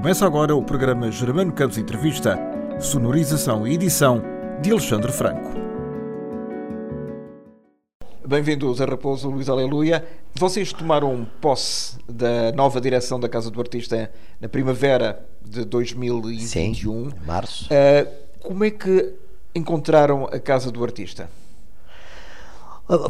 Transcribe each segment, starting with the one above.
Começa agora o programa Germano Campos Entrevista, sonorização e edição de Alexandre Franco. Bem-vindos a Raposo Luís Aleluia. Vocês tomaram posse da nova direção da Casa do Artista na primavera de 2021. Sim, março. Uh, como é que encontraram a Casa do Artista?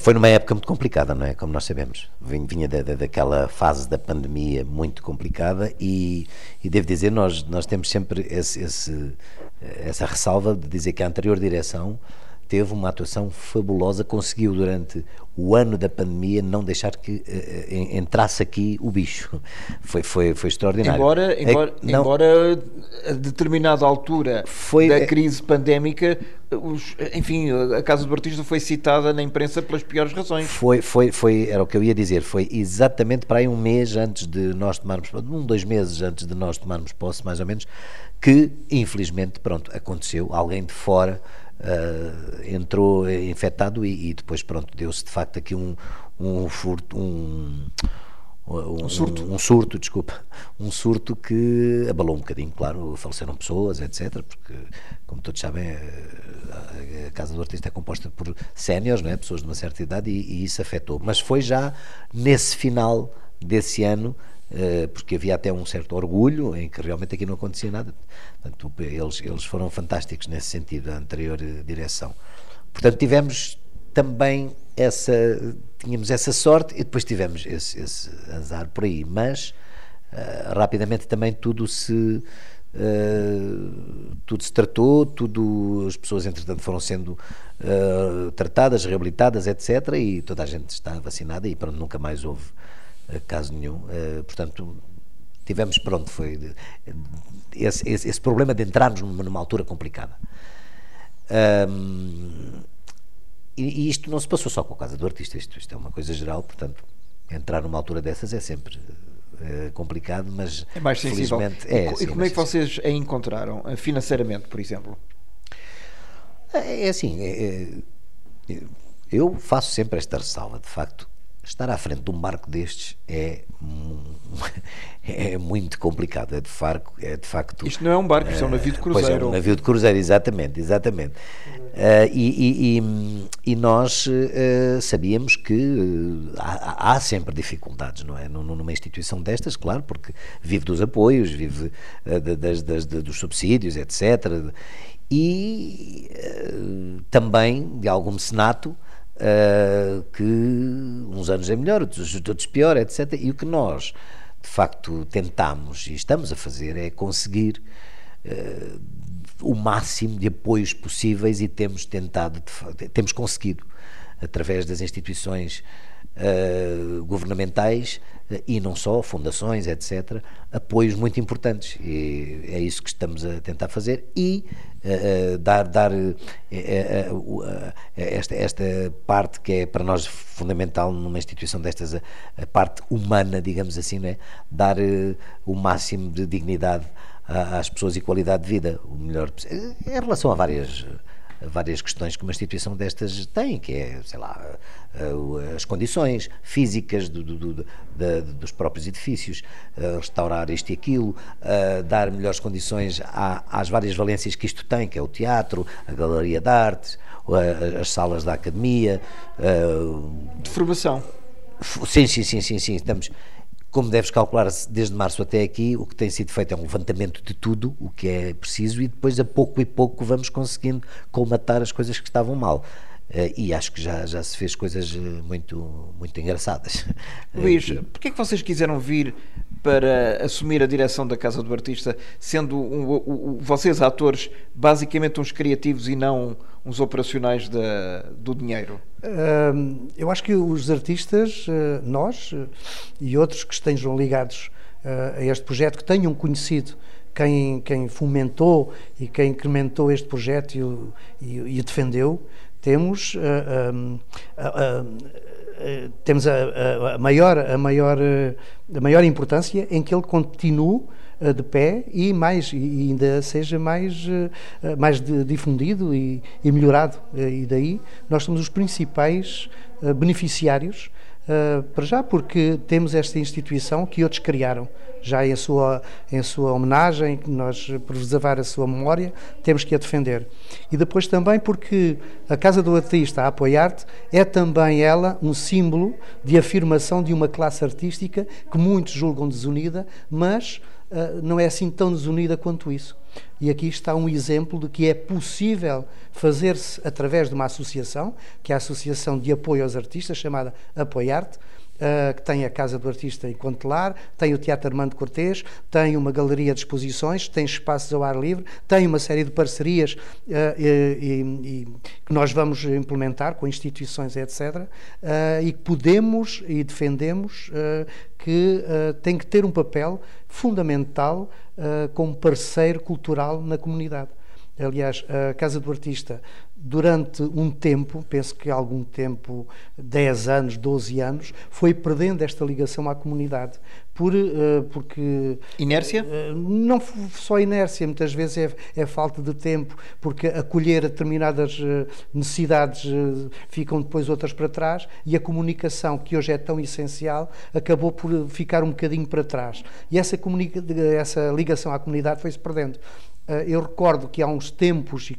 Foi numa época muito complicada, não é? Como nós sabemos. Vinha da, da, daquela fase da pandemia muito complicada e, e devo dizer, nós, nós temos sempre esse, esse, essa ressalva de dizer que a anterior direção teve uma atuação fabulosa, conseguiu durante o ano da pandemia não deixar que uh, entrasse aqui o bicho. Foi, foi, foi extraordinário. Embora, é embora, é, não, embora a determinada altura foi, da crise pandémica, os, enfim, a Casa do Artista foi citada na imprensa pelas piores razões. Foi, foi, foi, era o que eu ia dizer, foi exatamente para aí um mês antes de nós tomarmos, um, dois meses antes de nós tomarmos posse, mais ou menos, que infelizmente, pronto, aconteceu, alguém de fora uh, entrou infectado e, e depois pronto deu-se de facto aqui um um furto um, um, um, surto. Um, um, surto, desculpa, um surto que abalou um bocadinho, claro, faleceram pessoas, etc. Porque, como todos sabem, a Casa do Artista é composta por séniores, é? pessoas de uma certa idade, e, e, isso afetou. Mas foi já nesse final desse ano eh, porque havia até um certo orgulho em que realmente aqui não acontecia nada. Portanto, eles, eles foram fantásticos nesse sentido, a anterior eh, direção. Portanto, tivemos também essa, tínhamos essa sorte e depois tivemos esse, esse azar por aí, mas uh, rapidamente também tudo se Uh, tudo se tratou, tudo, as pessoas entretanto foram sendo uh, tratadas, reabilitadas, etc. E toda a gente está vacinada e pronto, nunca mais houve caso nenhum. Eh, portanto, tivemos, pronto, foi esse, esse, esse problema de entrarmos numa, numa altura complicada. Um, e, e, isto não se passou só com a casa do artista, isto, isto é uma coisa geral, portanto, entrar numa altura dessas é sempre é, complicado, mas é mais sensível. É, e, sim, e como é, é que vocês a encontraram, eh, financeiramente, por exemplo? É, é assim, é, eu faço sempre esta ressalva, de facto, estar à frente de um barco destes é, é muito complicado, é de, farco, é de facto... Isto não é um barco, isto é um navio de cruzeiro. Pois é, um navio de cruzeiro, exatamente, exatamente. Uh, e, e, e, nós uh, sabíamos que há, há, sempre dificuldades, não é? Numa instituição destas, claro, porque vive dos apoios, vive uh, das, das, dos subsídios, etc. E também de algum mecenato uh, que uns anos é melhor, outros, pior, etc. E o que nós, de facto, tentamos e estamos a fazer é conseguir uh, o máximo de apoios possíveis e temos tentado, temos conseguido, através das instituições uh, governamentais uh, e não só, fundações, etc., apoios muito importantes. E é isso que estamos a tentar fazer e uh, dar, dar esta, esta parte que é para nós fundamental numa instituição destas, a, a parte humana, digamos assim, né? dar o máximo de dignidade às pessoas e qualidade de vida, o melhor em relação a várias várias questões que uma instituição destas tem, que é, sei lá, as condições físicas do, do, do, dos próprios edifícios, restaurar isto e aquilo, dar melhores condições às várias valências que isto tem, que é o teatro, a galeria de artes, as salas da academia. De formação. Sim, sim, sim, sim, sim. Estamos, como deves calcular, desde março até aqui, o que tem sido feito é um levantamento de tudo o que é preciso e depois, a pouco e pouco, vamos conseguindo colmatar as coisas que estavam mal. Uh, e acho que já, já se fez coisas eh, muito, muito engraçadas. Luís, uh, porquê é que vocês quiseram vir para assumir a direção da Casa do Artista, sendo um, um, vocês atores basicamente uns criativos e não uns operacionais do dinheiro? Eu acho que os artistas, nós e outros que estejam ligados a este projeto, que tenham conhecido quem, quem fomentou e quem incrementou este projeto e o, e, e defendeu, temos, temos a, a, maior, a, maior, a maior importância em que ele continue de pé e mais e ainda seja mais mais difundido e, e melhorado e daí nós somos os principais beneficiários para já porque temos esta instituição que outros criaram já em sua, em sua homenagem, nós preservar a sua memória, temos que a defender. E depois também porque a Casa do Artista, a Apoiar-te, é também ela um símbolo de afirmação de uma classe artística que muitos julgam desunida, mas uh, não é assim tão desunida quanto isso. E aqui está um exemplo de que é possível fazer-se através de uma associação, que é a Associação de Apoio aos Artistas, chamada Apoiar-te, uh, que tem a Casa do Artista em Contelar, tem o Teatro Armando Cortês, tem uma galeria de exposições, tem espaços ao ar livre, tem uma série de parcerias uh, e, e, que nós vamos implementar com instituições, etc. Uh, eh, e que podemos e defendemos que tem que ter um papel fundamental como parceiro cultural na comunidade. Aliás, a Casa do Artista durante um tempo, penso que algum tempo, 10 anos, 12 anos, foi perdendo esta ligação à comunidade. Por, uh, porque. Inércia? Uh, não só inércia, muitas vezes é, é, falta de tempo, porque acolher determinadas uh, necessidades ficam depois outras para trás e a comunicação, que hoje é tão essencial, acabou por ficar um bocadinho para trás. E essa, essa ligação à comunidade foi-se perdendo. eu recordo que há uns tempos,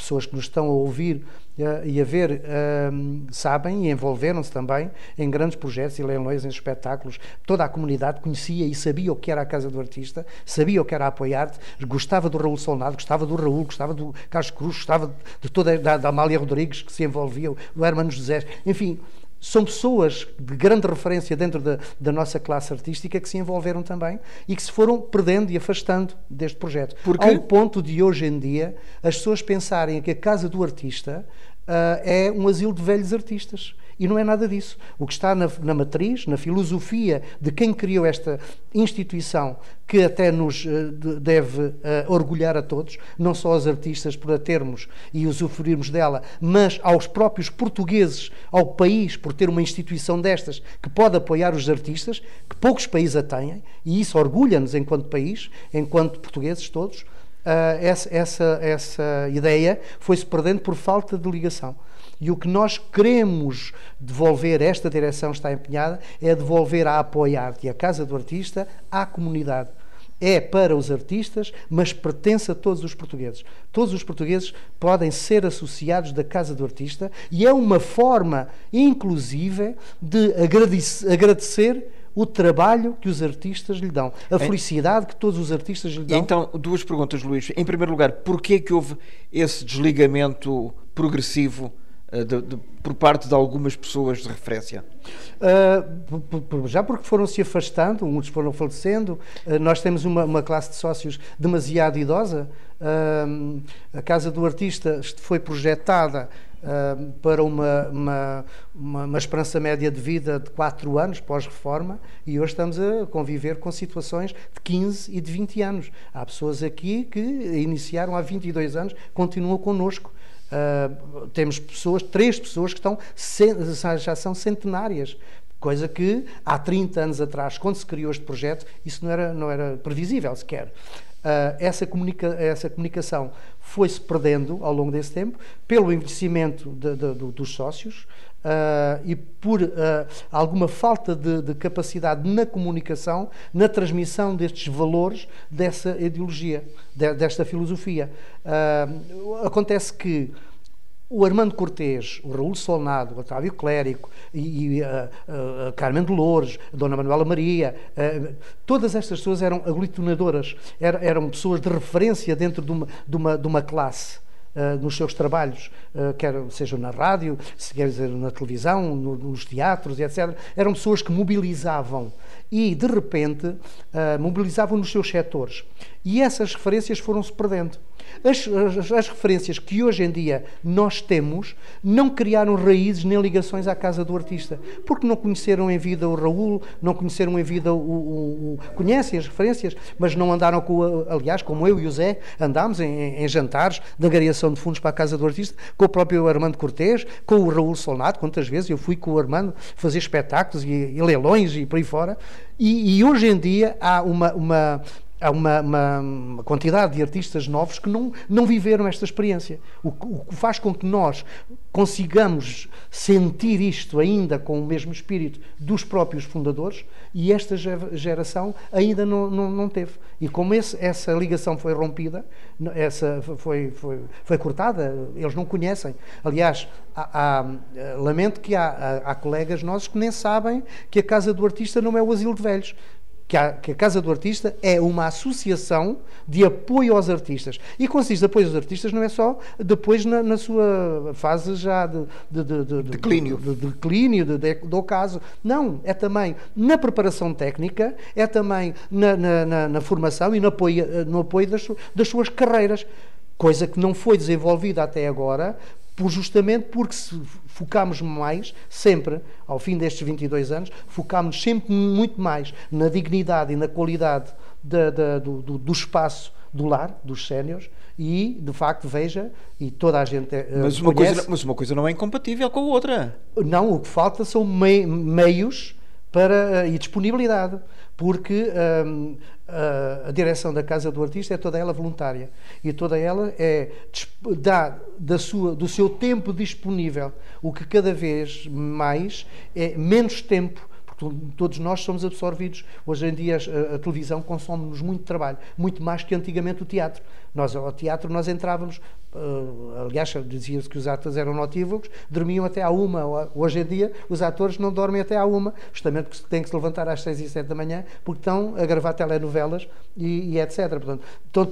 pessoas que nos estão a ouvir uh, e a ver uh, sabem e envolveram-se também em grandes projetos e leilões, em espetáculos. Toda a comunidade conhecia e sabia o que era a Casa do Artista, sabia o que era apoiar-te, gostava do Raul Solnado, gostava do Raul, gostava do Carlos Cruz, gostava de toda da, da Amália Rodrigues que se envolvia, do Hermano José, enfim, são pessoas de grande referência dentro da, da, nossa classe artística que se envolveram também e que se foram perdendo e afastando deste projeto. Porque? Ao ponto de hoje em dia as pessoas pensarem que a Casa do Artista uh, é um asilo de velhos artistas. E não é nada disso. O que está na, na matriz, na filosofia de quem criou esta instituição, que até nos uh, deve uh, orgulhar a todos, não só aos artistas por a termos e usufruirmos dela, mas aos próprios portugueses, ao país, por ter uma instituição destas que pode apoiar os artistas, que poucos países a têm, e isso orgulha-nos enquanto país, enquanto portugueses todos. Uh, essa, essa, essa ideia foi-se perdendo por falta de ligação. E o que nós queremos devolver, esta direção está empenhada, é devolver a apoiar-te e a Casa do Artista à comunidade. É para os artistas, mas pertence a todos os portugueses. Todos os portugueses podem ser associados da Casa do Artista e é uma forma, inclusive, de agradecer o trabalho que os artistas lhe dão, a felicidade que todos os artistas lhe dão. Então, duas perguntas, Luís. Em primeiro lugar, porquê que houve esse desligamento progressivo de, de, por parte de algumas pessoas de referência? Uh, já porque foram se afastando, muitos foram falecendo. Uh, nós temos uma, uma, classe de sócios demasiado idosa. Uh, a Casa do Artista foi projetada para uma, uma, uma, uma, esperança média de vida de 4 anos pós-reforma e hoje estamos a conviver com situações de 15 e de 20 anos. Há pessoas aqui que iniciaram há 22 anos, continuam connosco Uh, temos pessoas, três pessoas que estão, já são centenárias. Coisa que há 30 anos atrás, quando se criou este projeto, isso não era, não era previsível sequer. Uh, essa, comunica essa comunicação foi-se perdendo ao longo desse tempo pelo envelhecimento de, de, de, dos sócios uh, e por uh, alguma falta de, capacidade na comunicação, na transmissão destes valores, dessa ideologia, de, desta filosofia. acontece que o Armando Cortês, o Raul Solnado, o Otávio Clérico e, e a, a, a, Carmen Dolores, a Dona Manuela Maria, a, todas estas pessoas eram aglutinadoras, eram, eram pessoas de referência dentro de uma, de uma, de uma classe. Uh, nos seus trabalhos, uh, quer seja na rádio, se quer dizer na televisão, no, nos teatros, etc. Eram pessoas que mobilizavam e, de repente, uh, mobilizavam nos seus setores. E essas referências foram-se perdendo. As, as, as, referências que hoje em dia nós temos não criaram raízes nem ligações à casa do artista, porque não conheceram em vida o Raul, não conheceram em vida o. o, o conhecem as referências, mas não andaram com. Aliás, como eu e o Zé andámos em, em jantares de de fundos para a casa do artista, com o próprio Armando Cortês, com o Raul Solnato, quantas vezes eu fui com o Armando fazer espetáculos e, e leilões e por aí fora. E, e hoje em dia há uma, uma há uma, uma, uma, quantidade de artistas novos que não, não viveram esta experiência. O, que faz com que nós consigamos sentir isto ainda com o mesmo espírito dos próprios fundadores e esta geração ainda não, não, não teve. E como esse, essa ligação foi rompida, essa foi, foi, foi cortada, eles não conhecem. Aliás, há, há, lamento que há, há, há colegas nossos que nem sabem que a Casa do Artista não é o asilo de velhos que a, que a, Casa do Artista é uma associação de apoio aos artistas. E consiste de apoio aos artistas não é só depois na, na sua fase já de, de, de, de declínio, de, declínio do ocaso. Não, é também na preparação técnica, é também na, na, na, na formação e no apoio, no apoio das, das suas carreiras coisa que não foi desenvolvida até agora por, justamente porque se focámos mais, sempre, ao fim destes 22 anos, focámos sempre muito mais na dignidade e na qualidade da, da, do, do, do, espaço do lar, dos séniores, e, de facto, veja, e toda a gente uh, mas uma, coisa, mas uma coisa não é incompatível com a outra. Não, o que falta são mei, meios para, uh, e disponibilidade, porque um, uh, a direção da Casa do Artista é toda ela voluntária. E toda ela é dá da sua, do seu tempo disponível, o que cada vez mais é menos tempo todos nós somos absorvidos. Hoje em dia a, a televisão consome-nos muito trabalho, muito mais que antigamente o teatro. Nós, ao teatro, nós entrávamos, uh, aliás, dizia-se que os atores eram notívocos, dormiam até à uma. Hoje em dia, os atores não dormem até à uma, justamente porque têm que se levantar às seis e sete da manhã, porque estão a gravar telenovelas e, e etc. Portanto,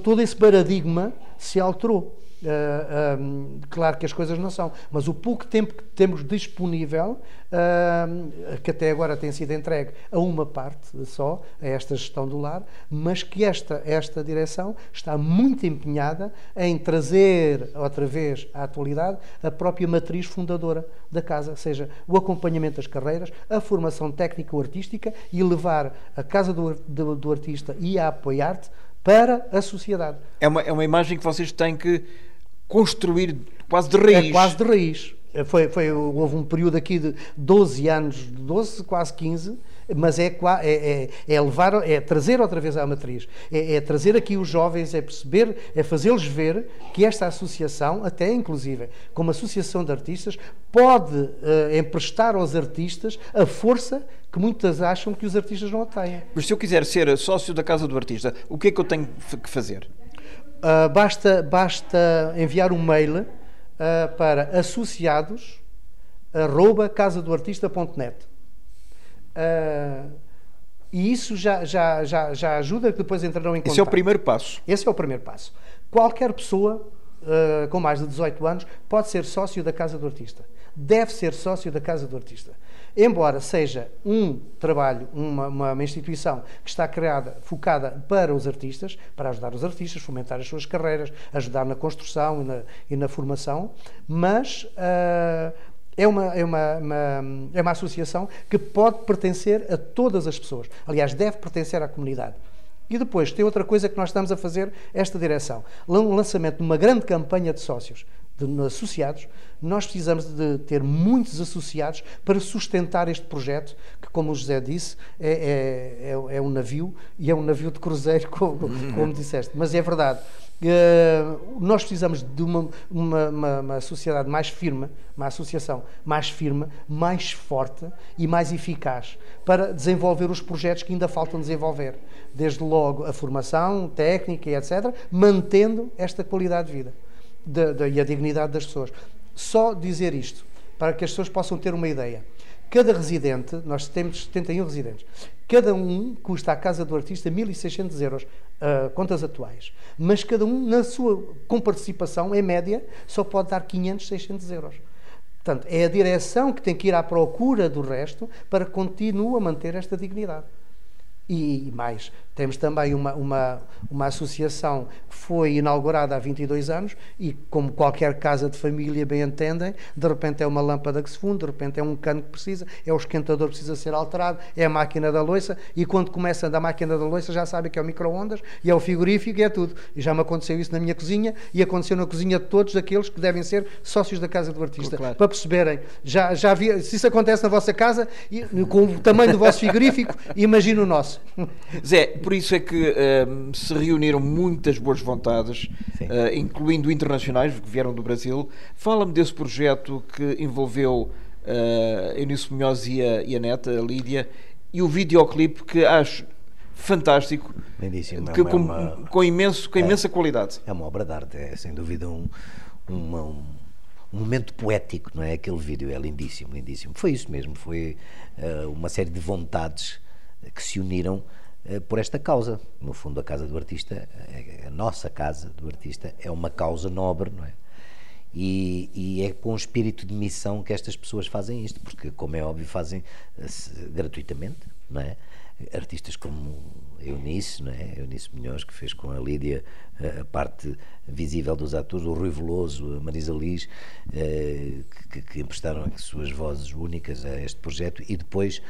todo esse paradigma se alterou. Uh, ah, um, claro que as coisas não são, mas o pouco tempo que temos disponível, uh, que até agora tem sido entregue a uma parte só, a esta gestão do lar, mas que esta, esta direção está muito empenhada em trazer outra vez à atualidade a própria matriz fundadora da casa, seja o acompanhamento das carreiras, a formação técnico-artística e levar a casa do, do, do artista e a apoiar-te para a sociedade. É uma, é uma imagem que vocês têm que construir quase de raiz. É quase de raiz. Foi, foi, houve um período aqui de 12 anos, 12, quase 15, mas é, é, é, é, levar, é trazer outra vez à matriz, é, é trazer aqui os jovens, é perceber, é fazê-los ver que esta associação, até inclusive como associação de artistas, pode uh, emprestar aos artistas a força que muitas acham que os artistas não a têm. Mas se eu quiser ser sócio da Casa do Artista, o que é que eu tenho que fazer? Uh, basta, basta enviar um mail uh, para associados@casadoartista.net. Uh, e isso já, já, já, já ajuda que depois entrarão em contato. Esse é o primeiro passo. Esse é o primeiro passo. Qualquer pessoa com mais de 18 anos pode ser sócio da Casa do Artista. Deve ser sócio da Casa do Artista embora seja um trabalho, uma, uma, uma, instituição que está criada, focada para os artistas, para ajudar os artistas, fomentar as suas carreiras, ajudar na construção e na, e na formação, mas uh, é uma, é, uma, uma, é uma associação que pode pertencer a todas as pessoas. Aliás, deve pertencer à comunidade. E depois tem outra coisa que nós estamos a fazer, esta direção. Um lançamento de uma grande campanha de sócios de associados, nós precisamos de ter muitos associados para sustentar este projeto, que, como o José disse, é, é, é, é um navio e é um navio de cruzeiro, como, como disseste. Mas é verdade. Uh, nós precisamos de uma, uma, uma, uma, sociedade mais firme, uma associação mais firme, mais forte e mais eficaz para desenvolver os projetos que ainda faltam desenvolver. Desde logo a formação técnica e etc., mantendo esta qualidade de vida de, de, e a dignidade das pessoas. Só dizer isto, para que as pessoas possam ter uma ideia. Cada residente, nós temos 71 residentes, cada um custa à casa do artista 1.600 euros, uh, contas atuais. Mas cada um, na sua comparticipação, em média, só pode dar 500, 600 euros. Portanto, é a direção que tem que ir à procura do resto para continuar a manter esta dignidade. E mais, temos também uma, uma, uma associação que foi inaugurada há 22 anos e, como qualquer casa de família bem entendem, de repente é uma lâmpada que se funde, de repente é um cano que precisa, é o esquentador que precisa ser alterado, é a máquina da loiça e quando começa da máquina da loiça já sabem que é o micro-ondas e é o frigorífico e é tudo. E já me aconteceu isso na minha cozinha e aconteceu na cozinha de todos aqueles que devem ser sócios da casa do artista. Claro. Para perceberem, já, já vi, se isso acontece na vossa casa, com o tamanho do vosso frigorífico, imagina o nosso. Zé, por isso é que um, se reuniram muitas boas vontades, uh, incluindo internacionais que vieram do Brasil. Fala-me desse projeto que envolveu uh, Eunice Munhoz e a, e a neta, a Lídia, e o videoclipe que acho fantástico, Lindíssimo. Que, é com, uma, com, imenso, com é, imensa qualidade. É uma obra de arte, é sem dúvida um, uma, um, um, momento poético, não é? Aquele vídeo é lindíssimo, lindíssimo. Foi isso mesmo, foi uh, uma série de vontades que se uniram por esta causa. No fundo, a casa do artista, a nossa casa do artista, é uma causa nobre, não é? E, e, é com o espírito de missão que estas pessoas fazem isto, porque, como é óbvio, fazem uh, gratuitamente, não é? Artistas como Eunice, não é? Eunice Munhoz, que fez com a Lídia a parte visível dos atores, o Rui Veloso, a Marisa Liz, que, que emprestaram as suas vozes únicas a este projeto, e depois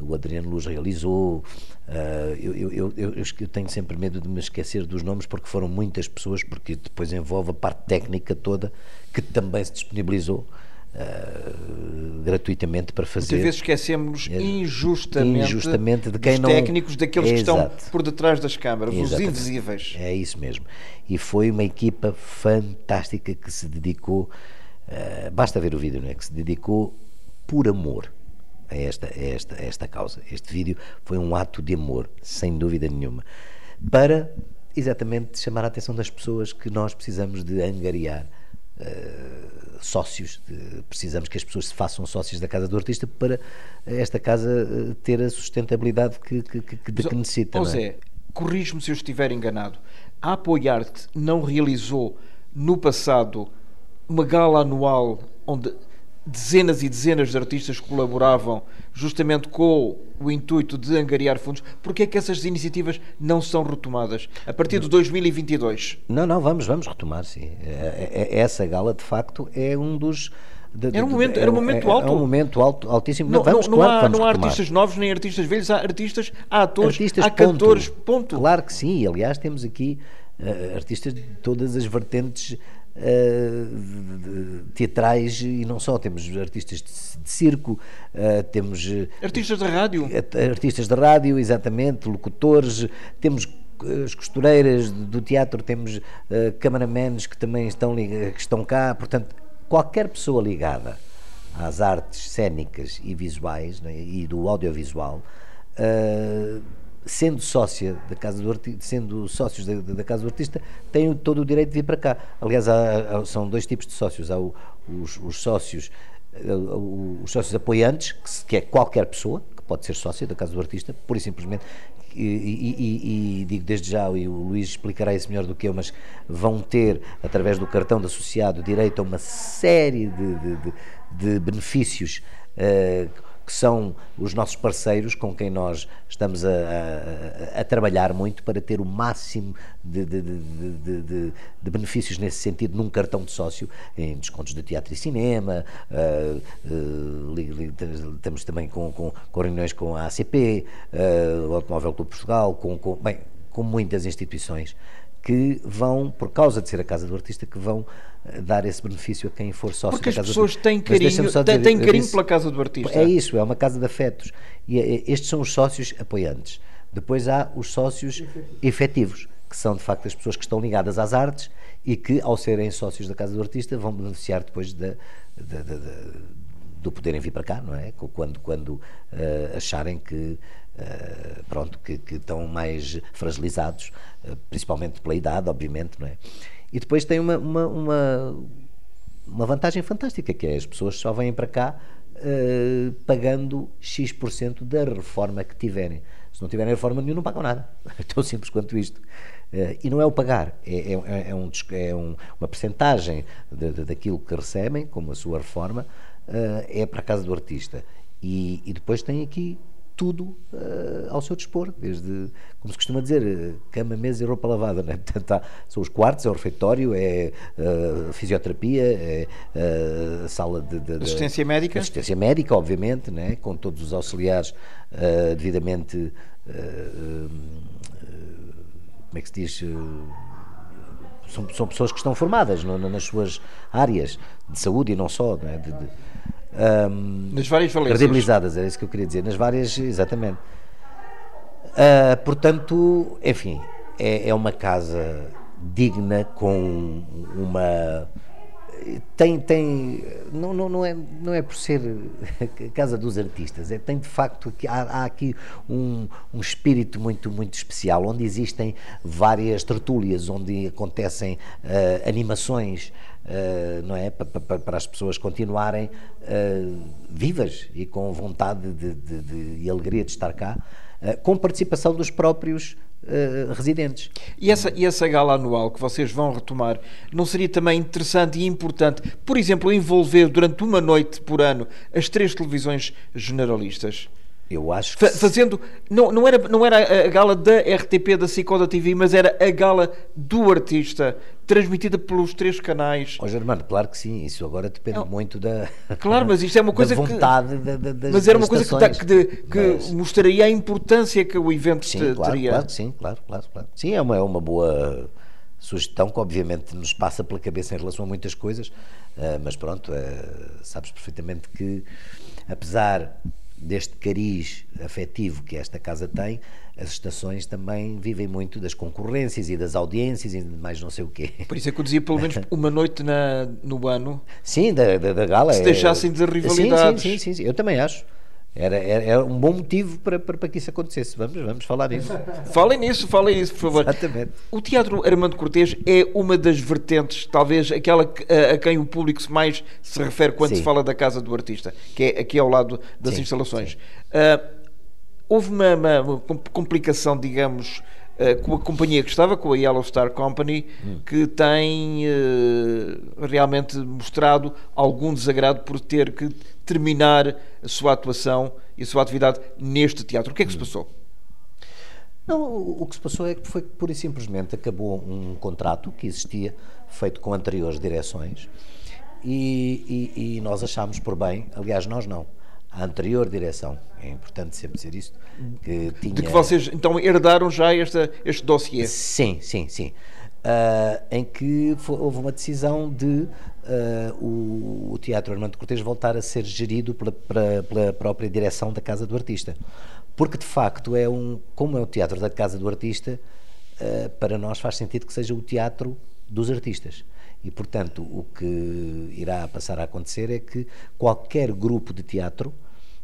o Adriano Luz realizou. Uh, eu, eu, eu, eu, tenho sempre medo de me esquecer dos nomes porque foram muitas pessoas, porque depois envolve a parte técnica toda que também se disponibilizou. Uh, gratuitamente para fazer. Muitas vezes esquecemos injustamente, injustamente de quem dos não... técnicos, daqueles que estão por detrás das câmaras, os invisíveis. É isso mesmo. E foi uma equipa fantástica que se dedicou, uh, basta ver o vídeo, não é? Que se dedicou por amor a esta, a esta, a esta causa. Este vídeo foi um ato de amor, sem dúvida nenhuma, para exatamente chamar a atenção das pessoas que nós precisamos de angariar. Uh, sócios, de, precisamos que as pessoas se façam sócios da Casa do Artista para esta casa uh, ter a sustentabilidade que, que, que, de que necessita. José, é? corrijo-me se eu estiver enganado. A Apoiarte não realizou no passado uma gala anual onde dezenas e dezenas de artistas colaboravam justamente com o intuito de angariar fundos, porque é que essas iniciativas não são retomadas a partir de 2022? Não, não, vamos, vamos retomar, sim. É, é, é, essa gala, de facto, é um dos... De, era um momento, era um momento alto. É um momento alto, altíssimo. Não, vamos, não, claro, há, não há artistas novos nem artistas velhos, há artistas, há atores, artistas, há cantores, ponto. ponto. Claro que sim, aliás temos aqui uh, artistas de todas as vertentes Uh, teatrais e não só, temos artistas de, de circo, uh, temos artistas de rádio, artistas de rádio, exatamente, locutores, temos as costureiras do teatro, temos uh, cameramans que também estão, que estão cá, portanto, qualquer pessoa ligada às artes cênicas e visuais né, e do audiovisual uh, sendo sócia da Casa do Artista, sendo sócios da, da, Casa do Artista, têm todo o direito de vir para cá. Aliás, há, há, são dois tipos de sócios. Há o, os, os, sócios, eh, os sócios apoiantes, que, que, é qualquer pessoa, que pode ser sócia da Casa do Artista, pura e simplesmente. E, e, e, e, digo desde já, e o Luís explicará isso melhor do que eu, mas vão ter, através do cartão de associado, direito a uma série de, de, de, de benefícios. Uh, que são os nossos parceiros com quem nós estamos a, a, a trabalhar muito para ter o máximo de, de, de, de, benefícios nesse sentido num cartão de sócio, em descontos de teatro e cinema, uh, uh, estamos também com, com, com, reuniões com a ACP, uh, o Automóvel Clube Portugal, com, com, bem, com muitas instituições que vão, por causa de ser a casa do artista, que vão dar esse benefício a quem for sócio Porque da as pessoas têm carinho, dizer, têm carinho disse, pela casa do artista. É isso, é uma casa de afetos. E eh, estes são os sócios apoiantes. Depois há os sócios efetivos, que são de facto as pessoas que estão ligadas às artes e que, ao serem sócios da casa do artista, vão beneficiar depois da, da, da, da do poderem vir para cá, não é? Quando, quando uh, acharem que Uh, pronto, que, que, estão mais fragilizados, uh, principalmente pela idade, obviamente, não é? E depois tem uma, uma, uma, uma vantagem fantástica, que é as pessoas só vêm para cá uh, pagando X% da reforma que tiverem. Se não tiverem reforma nenhuma, não pagam nada. É tão simples quanto isto. e não é o pagar, é, é, é, um, é um, uma percentagem de, de, daquilo que recebem, como a sua reforma, é para a casa do artista. E, e depois tem aqui tudo uh, ao seu dispor, desde, como se costuma dizer, eh, cama, mesa e roupa lavada. Né? Portanto, há, são os quartos, é o refeitório, é uh, fisioterapia, é uh, sala de, de, assistência médica. Assistência médica, obviamente, né? com todos os auxiliares devidamente. como é que se diz? São, são, pessoas que estão formadas no, nas suas áreas de saúde e não só, né? de, de um, nas várias valências. Credibilizadas, era isso que eu queria dizer. Nas várias, exatamente. Uh, portanto, enfim, é, é uma casa digna com uma tem, tem não, não, não, é, não é por ser a casa dos artistas, é, tem de facto há, há aqui um, um espírito muito, muito especial, onde existem várias tertúlias, onde acontecem uh, animações, uh, não é? Para, as pessoas continuarem uh, vivas e com vontade de, de, de, e alegria de estar cá, com participação dos próprios residentes. E essa, e essa gala anual que vocês vão retomar, não seria também interessante e importante, por exemplo, envolver durante uma noite por ano as três televisões generalistas? Eu acho que. Fazendo. Não, não, era, não era a gala da RTP, da Cicoda TV, mas era a gala do artista, transmitida pelos três canais. Ó oh, Germano, claro que sim, isso agora depende muito da. Claro, mas isto é uma coisa da vontade que. Da, das, mas era uma coisa que, que, que mas... mostraria a importância que o evento sim, claro, teria. Claro, sim, claro, claro, claro. Sim, é uma, é uma boa sugestão que obviamente nos passa pela cabeça em relação a muitas coisas, uh, mas pronto, uh, sabes perfeitamente que apesar deste cariz afetivo que esta casa tem, as estações também vivem muito das concorrências e das audiências e mais não sei o quê. Por isso é que eu dizia pelo menos uma noite na, no ano. Sim, da, da, da gala. Se deixassem de rivalidades. Sim, sim, sim, sim, eu também acho. Era, era, era, um bom motivo para, para, para, que isso acontecesse. Vamos, vamos falar nisso. falem nisso, falem nisso, por favor. Exatamente. O Teatro Armando Cortês é uma das vertentes, talvez aquela a, a quem o público mais se refere quando sim. se fala da Casa do Artista, que é aqui ao lado das sim, instalações. Sim. Uh, houve uma, uma, complicação, digamos, com a companhia que estava, com a Yellow Star Company, hum. que tem uh, realmente mostrado algum desagrado por ter que terminar a sua atuação e a sua atividade neste teatro. O que é que hum. se passou? Não, o que se passou é que foi que pura e simplesmente acabou um contrato que existia, feito com anteriores direções, e, e, e nós achámos por bem, aliás, nós não, a anterior direção, é importante sempre dizer isto, que tinha... De que vocês então herdaram já esta, este dossiê? Sim, sim, sim. Uh, em que foi, houve uma decisão de uh, o, o, Teatro Armando Cortês voltar a ser gerido pela, pela, pela, própria direção da Casa do Artista. Porque, de facto, é um, como é o Teatro da Casa do Artista, uh, para nós faz sentido que seja o teatro dos artistas. E, portanto, o que irá passar a acontecer é que qualquer grupo de teatro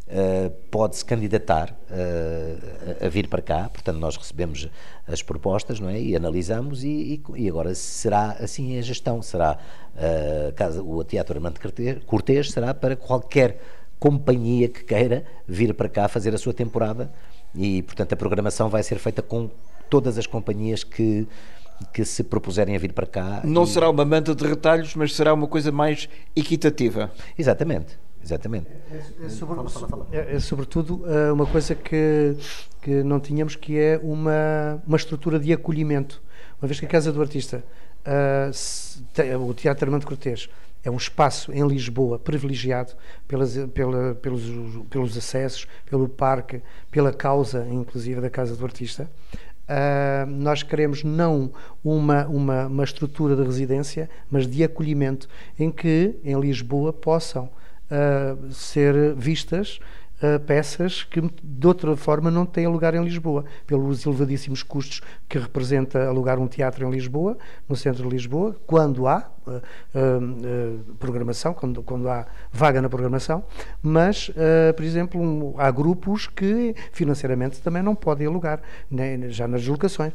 uh, pode se candidatar uh, a, vir para cá. Portanto, nós recebemos as propostas não é? e analisamos, e, e, e agora será assim a gestão. Será uh, o Teatro Armando Cortês será para qualquer companhia que queira vir para cá fazer a sua temporada. E, portanto, a programação vai ser feita com todas as companhias que que se propuserem a vir para cá. Não e... será uma manta de retalhos, mas será uma coisa mais equitativa. Exatamente. Exatamente. É, é, sobre, é, é sobretudo é uma coisa que, que não tínhamos, que é uma, uma estrutura de acolhimento. Uma vez que a Casa do Artista, uh, se, o Teatro Armando Cortês, é um espaço em Lisboa privilegiado pelas, pela, pelos, pelos acessos, pelo parque, pela causa, inclusive, da Casa do Artista. Uh, nós queremos não uma, uma, uma, estrutura de residência, mas de acolhimento, em que em Lisboa possam uh, ser vistas peças que de outra forma não têm lugar em Lisboa, pelos elevadíssimos custos que representa alugar um teatro em Lisboa, no centro de Lisboa, quando há uh, uh, programação, quando, quando há vaga na programação, mas, por exemplo, um, há grupos que financeiramente também não podem alugar, nem, já nas deslocações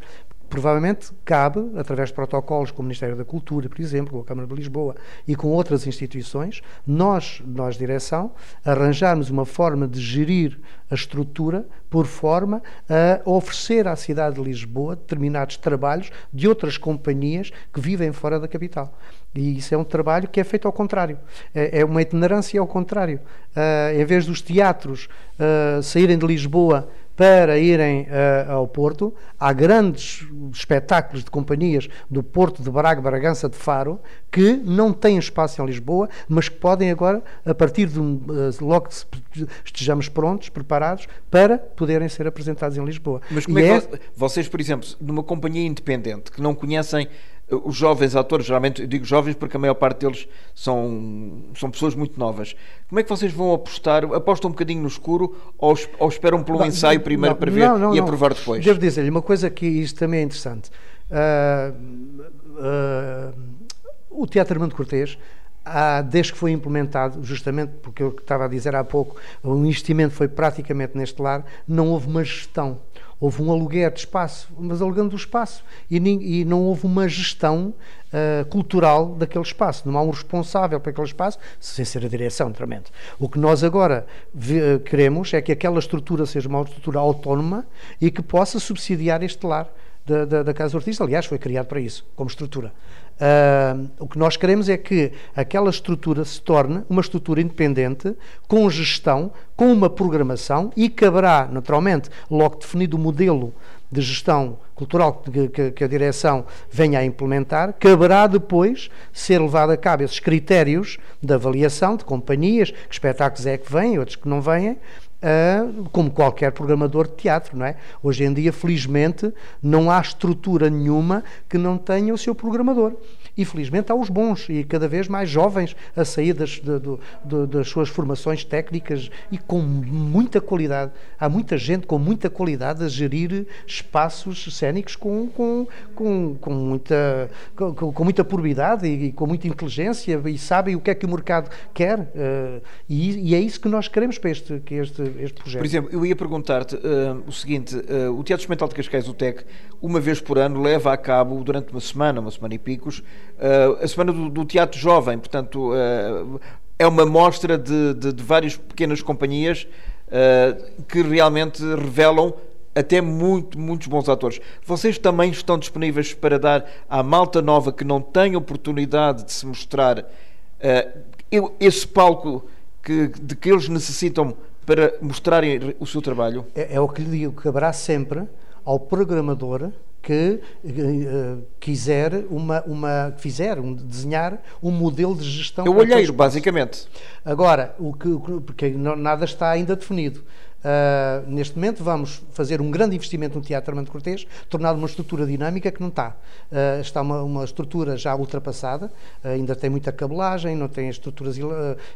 provavelmente cabe, através de protocolos com o Ministério da Cultura, por exemplo, com a Câmara de Lisboa e com outras instituições, nós, nós direção, arranjarmos uma forma de gerir a estrutura por forma a oferecer à cidade de Lisboa determinados trabalhos de outras companhias que vivem fora da capital. E isso é um trabalho que é feito ao contrário. É, é uma itinerância ao contrário. Uh, em vez dos teatros uh, saírem de Lisboa para irem uh, ao Porto. Há grandes espetáculos de companhias do Porto, de Braga, Bragança, de Faro, que não têm espaço em Lisboa, mas que podem agora, a partir de um, uh, logo que estejamos prontos, preparados, para poderem ser apresentados em Lisboa. Mas como e é que é... vocês, por exemplo, numa companhia independente, que não conhecem os jovens atores, geralmente eu digo jovens porque a maior parte deles são, são pessoas muito novas. Como é que vocês vão apostar? Apostam um bocadinho no escuro ou, ou esperam pelo ensaio primeiro não, para ver não, não, e aprovar depois? Devo dizer-lhe uma coisa que isto também é interessante. Uh, uh, o Teatro Armando Cortês há, desde que foi implementado, justamente porque eu estava a dizer há pouco, o investimento foi praticamente neste lar, não houve uma gestão. Houve um aluguer de espaço, mas alugando o espaço. E, e não houve uma gestão uh, cultural daquele espaço. Não há um responsável para aquele espaço, sem ser a direção, naturalmente. O que nós agora uh, queremos é que aquela estrutura seja uma estrutura autónoma e que possa subsidiar este lar da, da, da Casa Artista. Aliás, foi criado para isso, como estrutura. Uh, o que nós queremos é que aquela estrutura se torne uma estrutura independente, com gestão, com uma programação e caberá, naturalmente, logo definido o modelo de gestão cultural que, que, a direção venha a implementar, caberá depois ser levado a cabo esses critérios de avaliação de companhias, que espetáculos é que vêm, outros que não vêm, Uh, como qualquer programador de teatro, não é? Hoje em dia, felizmente, não há estrutura nenhuma que não tenha o seu programador. E felizmente há os bons e cada vez mais jovens a sair das, de, de, das suas formações técnicas e com muita qualidade. Há muita gente com muita qualidade a gerir espaços cénicos com, com, com, com muita, com, com, muita probidade e, e, com muita inteligência e sabem o que é que o mercado quer. Uh, e, e, é isso que nós queremos para este, que este, este projeto. Por exemplo, eu ia perguntar-te uh, o seguinte: uh, o Teatro Experimental de Cascais, o TEC, uma vez por ano leva a cabo, durante uma semana, uma semana e picos, uh, a Semana do, do, Teatro Jovem, portanto, uh, é uma mostra de, de, de várias pequenas companhias uh, que realmente revelam até muito, muitos bons atores. Vocês também estão disponíveis para dar à malta nova que não tem oportunidade de se mostrar esse palco que, de que eles necessitam para mostrarem o seu trabalho? É, é o que lhe digo, que haverá sempre ao programador que uh, quiser uma, uma fizer um, desenhar um modelo de gestão. É o olheiro, basicamente. Agora, o que, porque nada está ainda definido. Uh, neste momento vamos fazer um grande investimento no Teatro Armando Cortês, tornado uma estrutura dinâmica que não está. Uh, está uma, uma, estrutura já ultrapassada, uh, ainda tem muita cabelagem, não tem estruturas ele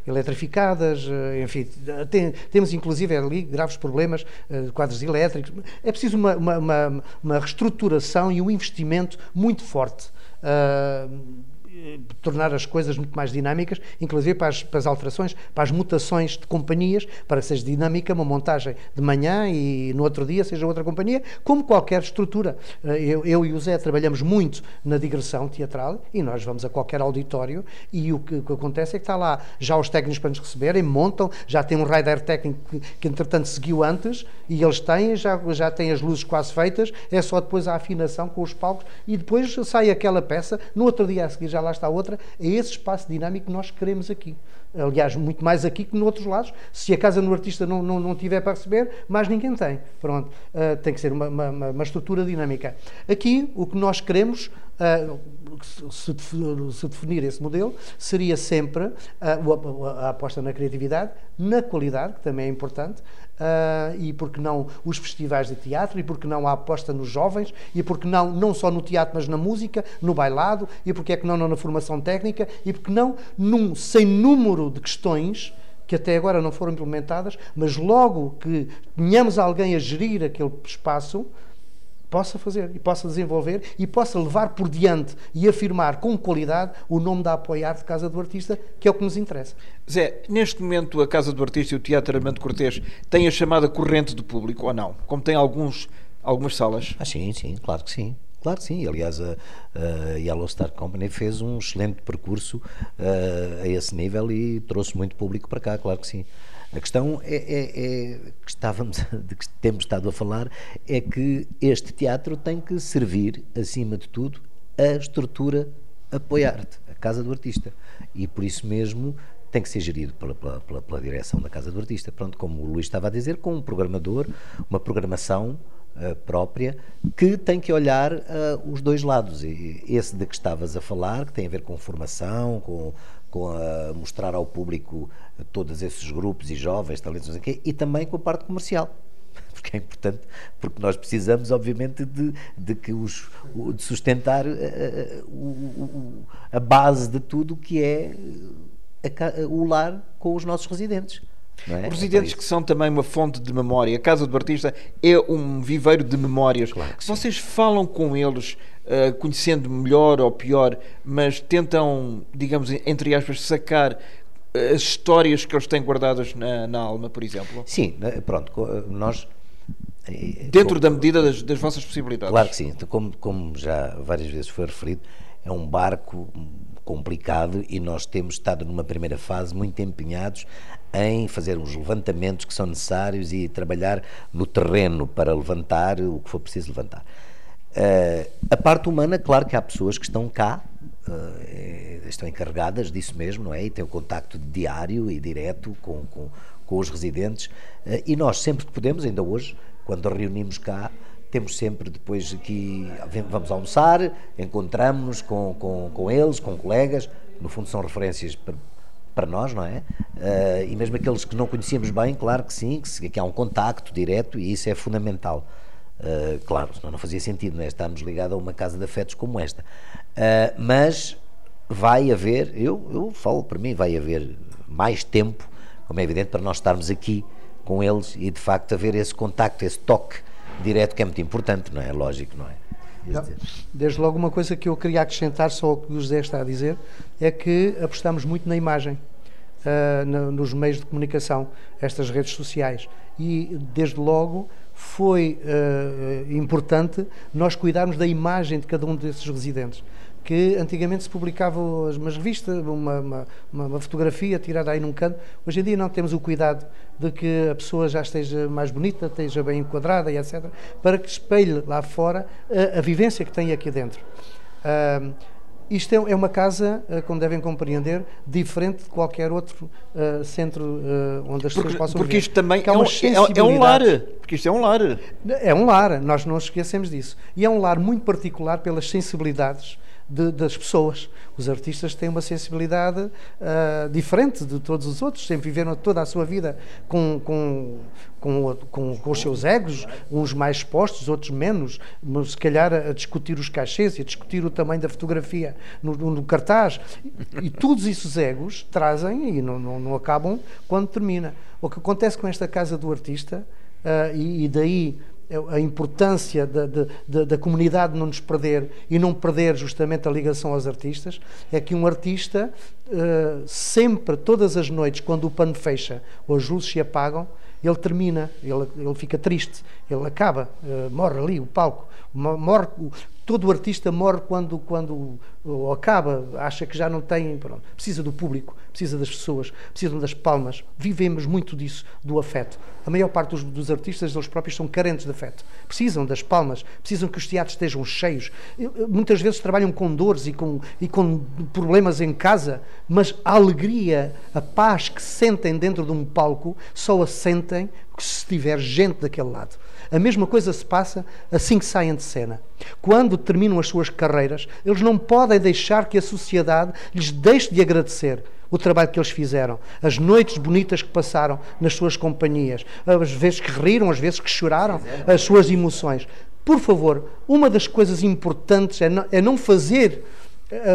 eletrificadas, enfim, tem, temos inclusive ali graves problemas de quadros elétricos. É preciso uma, uma, uma reestruturação e um investimento muito forte. Uh, tornar as coisas muito mais dinâmicas, inclusive para as, para as, alterações, para as mutações de companhias, para que seja dinâmica uma montagem de manhã e no outro dia seja outra companhia, como qualquer estrutura. Eh, eu, eu e o Zé trabalhamos muito na digressão teatral e nós vamos a qualquer auditório e o que, o que acontece é que está lá já os técnicos para nos receberem, montam, já tem um rider técnico que, que entretanto seguiu antes e eles têm, já, já têm as luzes quase feitas, é só depois a afinação com os palcos e depois sai aquela peça, no outro dia a seguir já lá está outra, é esse espaço dinâmico que nós queremos aqui. Aliás, muito mais aqui que noutros lados. Se a casa no artista não, não, não tiver para receber, mais ninguém tem. Pronto, uh, tem que ser uma, uma, uma, estrutura dinâmica. Aqui, o que nós queremos, uh, se, se, definir esse modelo, seria sempre uh, a, a, aposta na criatividade, na qualidade, que também é importante, Uh, e porque não os festivais de teatro, e porque não a aposta nos jovens, e porque não, não só no teatro, mas na música, no bailado, e porque é que não, não na formação técnica, e porque não num sem número de questões que até agora não foram implementadas, mas logo que tenhamos alguém a gerir aquele espaço, possa fazer e possa desenvolver e possa levar por diante e afirmar com qualidade o nome da Apoiar de Casa do Artista, que é o que nos interessa. Zé, neste momento a Casa do Artista e o Teatro Armando Cortês têm a chamada corrente de público ou não? Como tem alguns, algumas salas? Ah, sim, sim, claro que sim. Claro que sim, aliás a, a Yellow Star Company fez um excelente percurso uh, a esse nível e trouxe muito público para cá, claro que sim. A questão é, é, é, que estávamos, de que temos estado a falar é que este teatro tem que servir, acima de tudo, a estrutura apoiar-te, a casa do artista. E por isso mesmo tem que ser gerido pela, pela, pela, pela, direção da Casa do Artista. Pronto, como o Luís estava a dizer, com um programador, uma programação uh, própria, que tem que olhar uh, os dois lados. E esse de que estavas a falar, que tem a ver com formação, com, com a mostrar ao público todos esses grupos e jovens, talentos, e também com a parte comercial. porque é importante, porque nós precisamos, obviamente, de, de que os, de sustentar a, a, a base de tudo que é a, o lar com os nossos residentes. É? Residentes é que são também uma fonte de memória. A Casa do Artista é um viveiro de memórias. Claro Vocês falam com eles, uh, conhecendo melhor ou pior, mas tentam, digamos, entre aspas, sacar as histórias que eles têm guardadas na, na alma, por exemplo? Sim, né, pronto, nós. Eh, Dentro como, da medida das, das, vossas possibilidades. Claro que sim, então, como, como já várias vezes foi referido, é um barco complicado e nós temos estado numa primeira fase muito empenhados em fazer os levantamentos que são necessários e trabalhar no terreno para levantar o que for preciso levantar. Uh, a parte humana, claro que há pessoas que estão cá uh, estão encarregadas disso mesmo, não é? E têm o contacto diário e direto com, com, com os residentes. Uh, e nós, sempre que podemos, ainda hoje, quando reunimos cá, temos sempre depois aqui, vamos almoçar, encontramos-nos com, com, com eles, com colegas, no fundo são referências para, nós, não é? Uh, e mesmo aqueles que não conhecíamos bem, claro que sim, que, que há um contacto direto e isso é fundamental. Uh, claro, senão não fazia sentido é? estarmos ligados a uma casa de afetos como esta. Uh, mas vai haver, eu, eu falo para mim, vai haver mais tempo, como é evidente, para nós estarmos aqui com eles e de facto haver esse contacto, esse toque direto que é muito importante, não é? Lógico, não é? Desde logo, uma coisa que eu queria acrescentar, só ao que o José está a dizer, é que apostamos muito na imagem. Uh, no, nos meios de comunicação, estas redes sociais. E, desde logo, foi uh, importante nós cuidarmos da imagem de cada um desses residentes. Que antigamente se publicava umas revistas, uma, uma, uma, fotografia tirada aí num canto. Hoje em dia não temos o cuidado de que a pessoa já esteja mais bonita, esteja bem enquadrada e etc., para que espelhe lá fora a, a vivência que tem aqui dentro. Uh, isto é, é uma casa, eh, como devem compreender, diferente de qualquer outro uh, centro uh, onde as porque, pessoas possam Porque isto também é, um, é, é, um lar. Porque isto é um lar. É um lar, nós não esquecemos disso. E é um lar muito particular pelas sensibilidades de, das pessoas. Os artistas têm uma sensibilidade uh, diferente de todos os outros, sempre viveram toda a sua vida com, com, com, com, com os seus egos, uns mais expostos, outros menos, mas se calhar a discutir os cachês e a discutir o tamanho da fotografia no, no cartaz. E, e todos esses egos trazem e não, não, não, acabam quando termina. O que acontece com esta casa do artista, uh, e, e daí a importância da, da, da, comunidade não nos perder e não perder justamente a ligação aos artistas, é que um artista, uh, sempre, todas as noites, quando o pano fecha ou as luzes se apagam, ele termina, ele, ele fica triste, ele acaba, uh, morre ali o palco, morre, todo artista morre quando, quando acaba, acha que já não tem, pronto, precisa do público, precisa das pessoas, precisa das palmas, vivemos muito disso, do afeto. A maior parte dos, dos artistas, eles próprios, são carentes de afeto, precisam das palmas, precisam que os teatros estejam cheios, muitas vezes trabalham com dores e com, e com problemas em casa, mas a alegria, a paz que sentem dentro de um palco, só a sentem se tiver gente daquele lado. A mesma coisa se passa assim que saem de cena. Quando terminam as suas carreiras, eles não podem deixar que a sociedade lhes deixe de agradecer o trabalho que eles fizeram, as noites bonitas que passaram nas suas companhias, as vezes que riram, as vezes que choraram, as suas emoções. Por favor, uma das coisas importantes é não, é fazer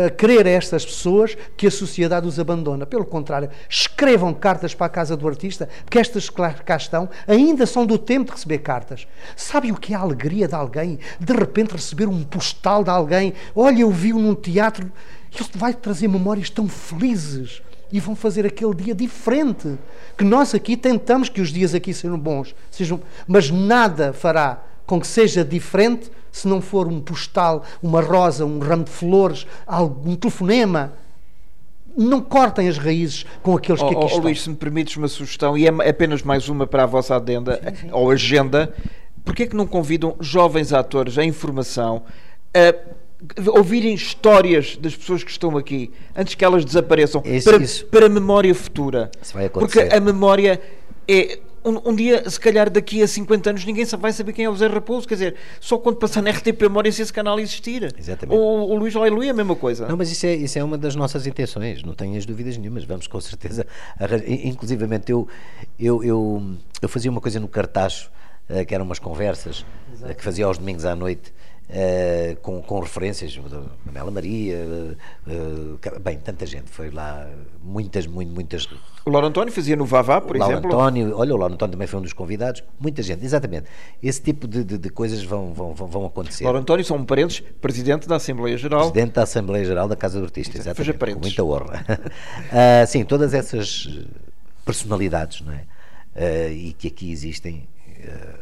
a querer a estas pessoas que a sociedade os abandona. Pelo contrário, escrevam cartas para a casa do artista, que estas que cá estão ainda são do tempo de receber cartas. Sabe o que é a alegria de alguém? De repente receber um postal de alguém. Olha, eu vi-o num teatro. Ele vai trazer memórias tão felizes e vão fazer aquele dia diferente. Que nós aqui tentamos que os dias aqui sejam bons, sejam, mas nada fará com que seja diferente se não for um postal, uma rosa, um ramo de flores, algum telefonema. Não cortem as raízes com aqueles que oh, aqui oh, estão. Luís, se me permites uma sugestão, e é apenas mais uma para a vossa adenda, sim, sim. ou agenda, porquê é que não convidam jovens atores em formação a ouvirem histórias das pessoas que estão aqui antes que elas desapareçam isso, para, isso. para a memória futura? Porque a memória é um, um, dia, se calhar daqui a 50 anos, ninguém vai saber quem é o Zé Raposo. Quer dizer, só quando passar na RTP Memória se esse canal existir. Exatamente. Ou o Luís Aleluia, a mesma coisa. Não, mas isso é, isso é uma das nossas intenções, não tenho as dúvidas nenhumas. Vamos com certeza. Inclusivamente, eu, eu, eu, eu fazia uma coisa no cartaz uh, que eram umas conversas uh, que fazia aos domingos à noite Uh, com, com, referências da Manela Maria, uh, bem, tanta gente foi lá, muitas, muito, muitas. O Lauro António fazia no Vavá, por o Lauro exemplo. António, olha, o Lauro António também foi um dos convidados, muita gente, exatamente. Esse tipo de, de, de coisas vão, vão, vão acontecer. Lauro António, são parentes, presidente da Assembleia Geral. Presidente da Assembleia Geral da Casa do Artista, exatamente. Exatamente, com muita honra. uh, sim, todas essas personalidades, não é? e que aqui existem uh,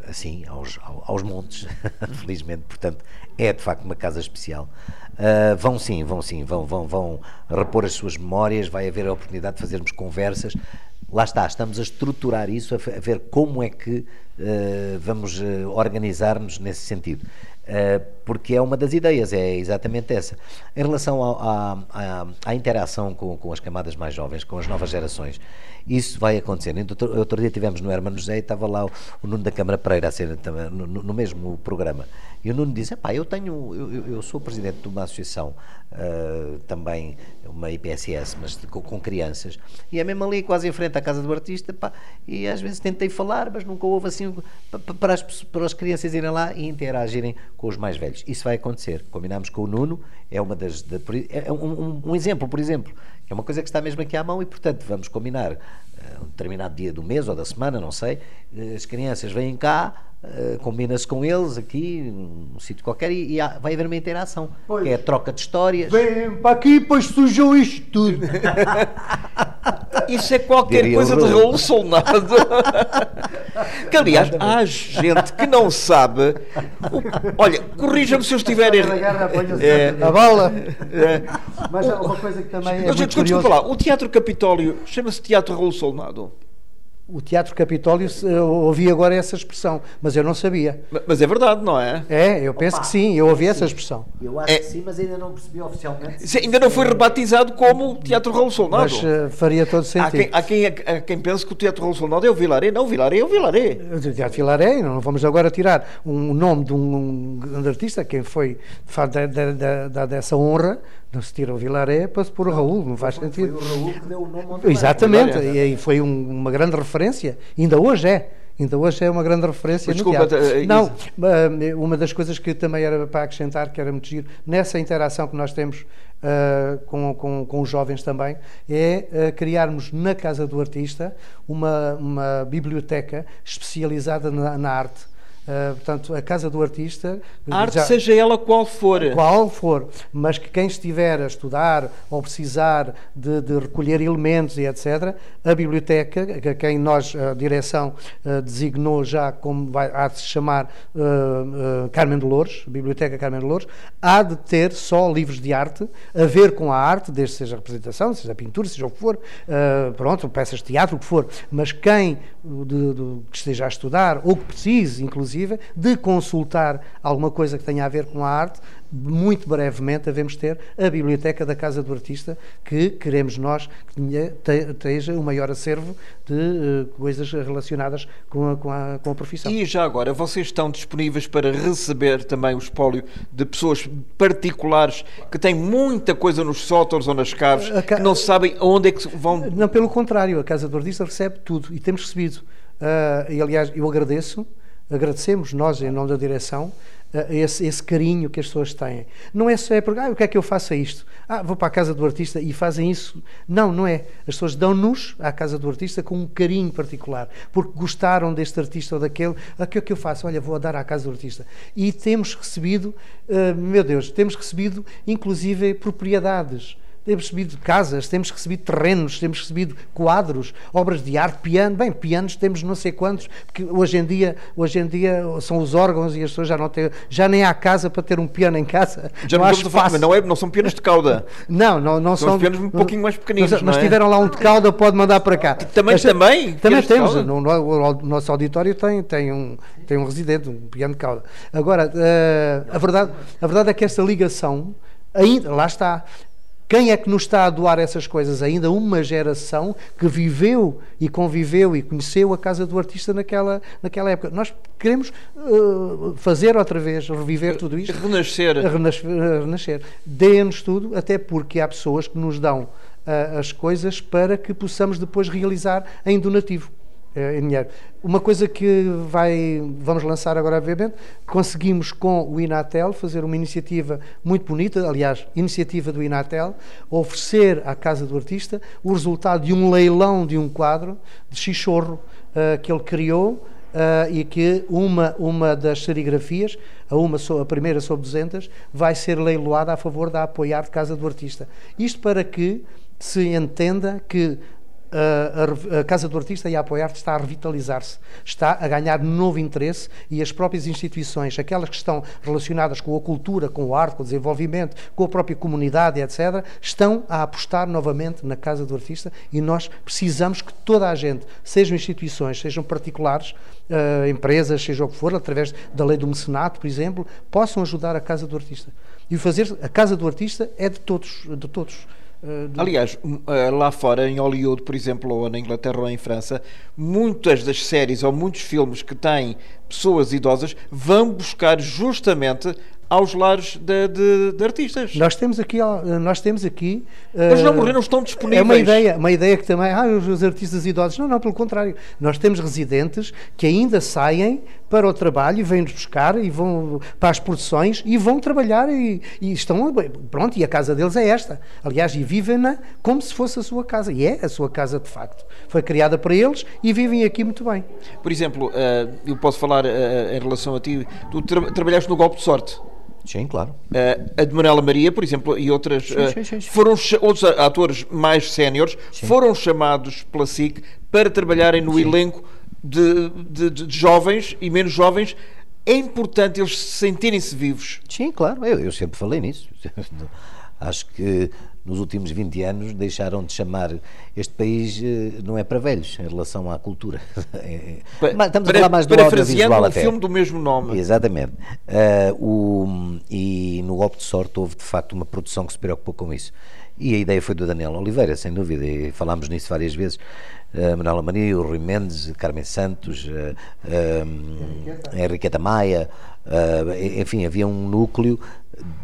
assim aos, aos montes, felizmente, portanto é de facto uma casa especial. Uh, vão sim, vão sim, vão, vão, vão repor as suas memórias, vai haver a oportunidade de fazermos conversas. Lá está, estamos a estruturar isso, a, ver como é que uh, vamos organizar-nos nesse sentido. Uh, porque é uma das ideias, é exatamente essa. Em relação à, interação com, com, as camadas mais jovens, com as novas gerações, isso vai acontecer. Outro, outro dia tivemos no Hermano José e estava lá o, o Nuno da Câmara Pereira a ser no, no, mesmo programa. E o Nuno diz: pá, eu tenho, eu, eu, sou presidente de uma associação, uh, também uma IPSS, mas de, com, com, crianças, e é mesmo ali quase em frente à casa do artista, pá, e às vezes tentei falar, mas nunca houve assim para as, para as crianças irem lá e interagirem com os mais velhos. Isso vai acontecer. Combinámos com o Nuno, é uma das. De, é um, um, um exemplo, por exemplo é uma coisa que está mesmo aqui à mão e, portanto, vamos combinar um determinado dia do mês ou da semana, não sei. Uh, as crianças vêm cá, uh, combina-se com eles aqui, num sítio qualquer, e, e vai haver uma interação, pois. que é a troca de histórias. Vem para aqui, pois sujou isto tudo. Isso é qualquer Diria coisa de Raul Solnado. que, aliás, há gente que não sabe. Olha, corrija-me se eu estiver errado. É, a bola. É. Mas uma coisa que também é. Mas, desculpa falar, o Teatro Capitólio chama-se Teatro Raul Solnado. O Teatro Capitólio, eu ouvi agora essa expressão, mas eu não sabia. Mas é verdade, não é? É, eu penso Opa, que sim, eu ouvi sim. essa expressão. Eu acho é. que sim, mas ainda não percebi oficialmente. Sim, ainda não foi rebatizado como Teatro Raul Solnado. Mas uh, faria todo sentido. Há quem, há, quem, há quem pense que o Teatro Raul Solnado é o Vilaré. Não, o Vilaré é o Vilaré. O Teatro Vilaré, não vamos agora tirar um nome de um grande artista, quem foi, de facto, da, da, dessa honra, não se tira o Vilaré para se pôr o Raul, não faz foi, sentido. Foi o Raul que deu o nome ao Exatamente, e aí foi um, uma grande referência, ainda hoje é. Ainda hoje é uma grande referência Desculpa, no teatro. Uh, não, uh, uma das coisas que também era para acrescentar, que era muito giro, nessa interação que nós temos uh, com, com, com, os jovens também, é criarmos na Casa do Artista uma, uma biblioteca especializada na, na arte Uh, portanto, a casa do artista. A arte, já, seja ela qual for. Qual for, mas que quem estiver a estudar ou precisar de, de recolher elementos e etc., a biblioteca, a quem nós, a direção, uh, designou já como vai, há de se chamar uh, Carmen de Louros, Biblioteca Carmen de Louros, há de ter só livros de arte, a ver com a arte, desde seja representação, seja pintura, seja o que for, pronto, peças de teatro, o que for, mas quem de, de, que esteja a estudar ou que precise, inclusive, inclusive, de consultar alguma coisa que tenha a ver com a arte, muito brevemente devemos ter a Biblioteca da Casa do Artista, que queremos nós que esteja o maior acervo de uh, coisas relacionadas com a, com, a, com a profissão. E já agora, vocês estão disponíveis para receber também o espólio de pessoas particulares que têm muita coisa nos sótãos ou nas caves, ca... que não sabem onde é que vão... Não, pelo contrário, a Casa do Artista recebe tudo e temos recebido. Uh, e aliás, eu agradeço agradecemos nós, em nome da direção, esse, esse, carinho que as pessoas têm. Não é só é porque, ah, o que é que eu faço a isto? Ah, vou para a casa do artista e fazem isso. Não, não é. As pessoas dão-nos à casa do artista com um carinho particular, porque gostaram deste artista ou daquele. Ah, o que é que eu faço? Olha, vou dar à casa do artista. E temos recebido, uh, meu Deus, temos recebido inclusive propriedades temos recebido casas, temos recebido terrenos, temos recebido quadros, obras de arte, piano. Bem, pianos temos não sei quantos, porque hoje em dia, hoje em dia são os órgãos e as pessoas já não têm, já nem há casa para ter um piano em casa. Já não, não, falar, não, é, não são pianos de cauda. não, não, não são. São pianos um pouquinho mais pequeninos. Mas, mas é? tiveram lá um de cauda, pode mandar para cá. Também, mas, também? Também temos. No, no, o nosso auditório tem, tem, um, tem um residente, um piano de cauda. Agora, uh, a, verdade, a verdade é que essa ligação ainda, lá está, quem é que nos está a doar essas coisas? Ainda uma geração que viveu e conviveu e conheceu a casa do artista naquela, naquela época. Nós queremos uh, fazer outra vez, reviver tudo isto. Renascer. Renascer. renascer. Dê-nos tudo, até porque há pessoas que nos dão uh, as coisas para que possamos depois realizar em donativo. Em dinheiro. Uma coisa que vai, vamos lançar agora, obviamente, conseguimos com o Inatel fazer uma iniciativa muito bonita, aliás, iniciativa do Inatel, oferecer à Casa do Artista o resultado de um leilão de um quadro de Xixorro uh, que ele criou Uh, e que uma, uma das serigrafias, a, uma, a primeira sobre 200, vai ser leiloada a favor da apoiar de Casa do Artista. Isto para que se entenda que a, a, Casa do Artista e a Apoiar-te está a revitalizar-se, está a ganhar novo interesse e as próprias instituições, aquelas que estão relacionadas com a cultura, com a arte, com o desenvolvimento, com a própria comunidade, etc., estão a apostar novamente na Casa do Artista e nós precisamos que toda a gente, sejam instituições, sejam particulares, uh, empresas, seja o que for, através da lei do mecenato, por exemplo, possam ajudar a Casa do Artista. E fazer a Casa do Artista é de todos, de todos. Uh, Aliás, uh, lá fora, em Hollywood, por exemplo, ou na Inglaterra ou em França, muitas das séries ou muitos filmes que têm pessoas idosas vão buscar justamente aos lares de, de, de, artistas. Nós temos aqui, nós temos aqui. Eles não morreram, estão disponíveis. É uma ideia, uma ideia que também, ah, os artistas idosos. Não, não, pelo contrário. Nós temos residentes que ainda saem para o trabalho e vêm-nos buscar e vão para as produções e vão trabalhar e, e, estão, pronto, e a casa deles é esta. Aliás, e vivem-na como se fosse a sua casa. E é a sua casa de facto. Foi criada para eles e vivem aqui muito bem. Por exemplo, eh, eu posso falar eh, em relação a ti, tu tra trabalhaste no golpe de sorte. Sim, claro. Uh, a de Manuela Maria, por exemplo, e outras. Sim, sim, sim, foram outros atores mais séniores foram chamados pela SIC para trabalharem no elenco de, de, de, jovens e menos jovens. É importante eles sentirem-se vivos. Sim, claro. Eu, eu sempre falei nisso. Acho que nos últimos 20 anos deixaram de chamar este país eh, não é para velhos em relação à cultura. É, é, estamos para, a falar mais do audiovisual um até. filme do mesmo nome. Exatamente. Uh, o, e no golpe de sorte houve de facto uma produção que se preocupou com isso. E a ideia foi do Daniel Oliveira, sem dúvida, e falámos nisso várias vezes. Uh, Manuela Maria, o Rui Mendes, Carmen Santos, uh, uh, Henriqueta Maia, uh, enfim, havia um núcleo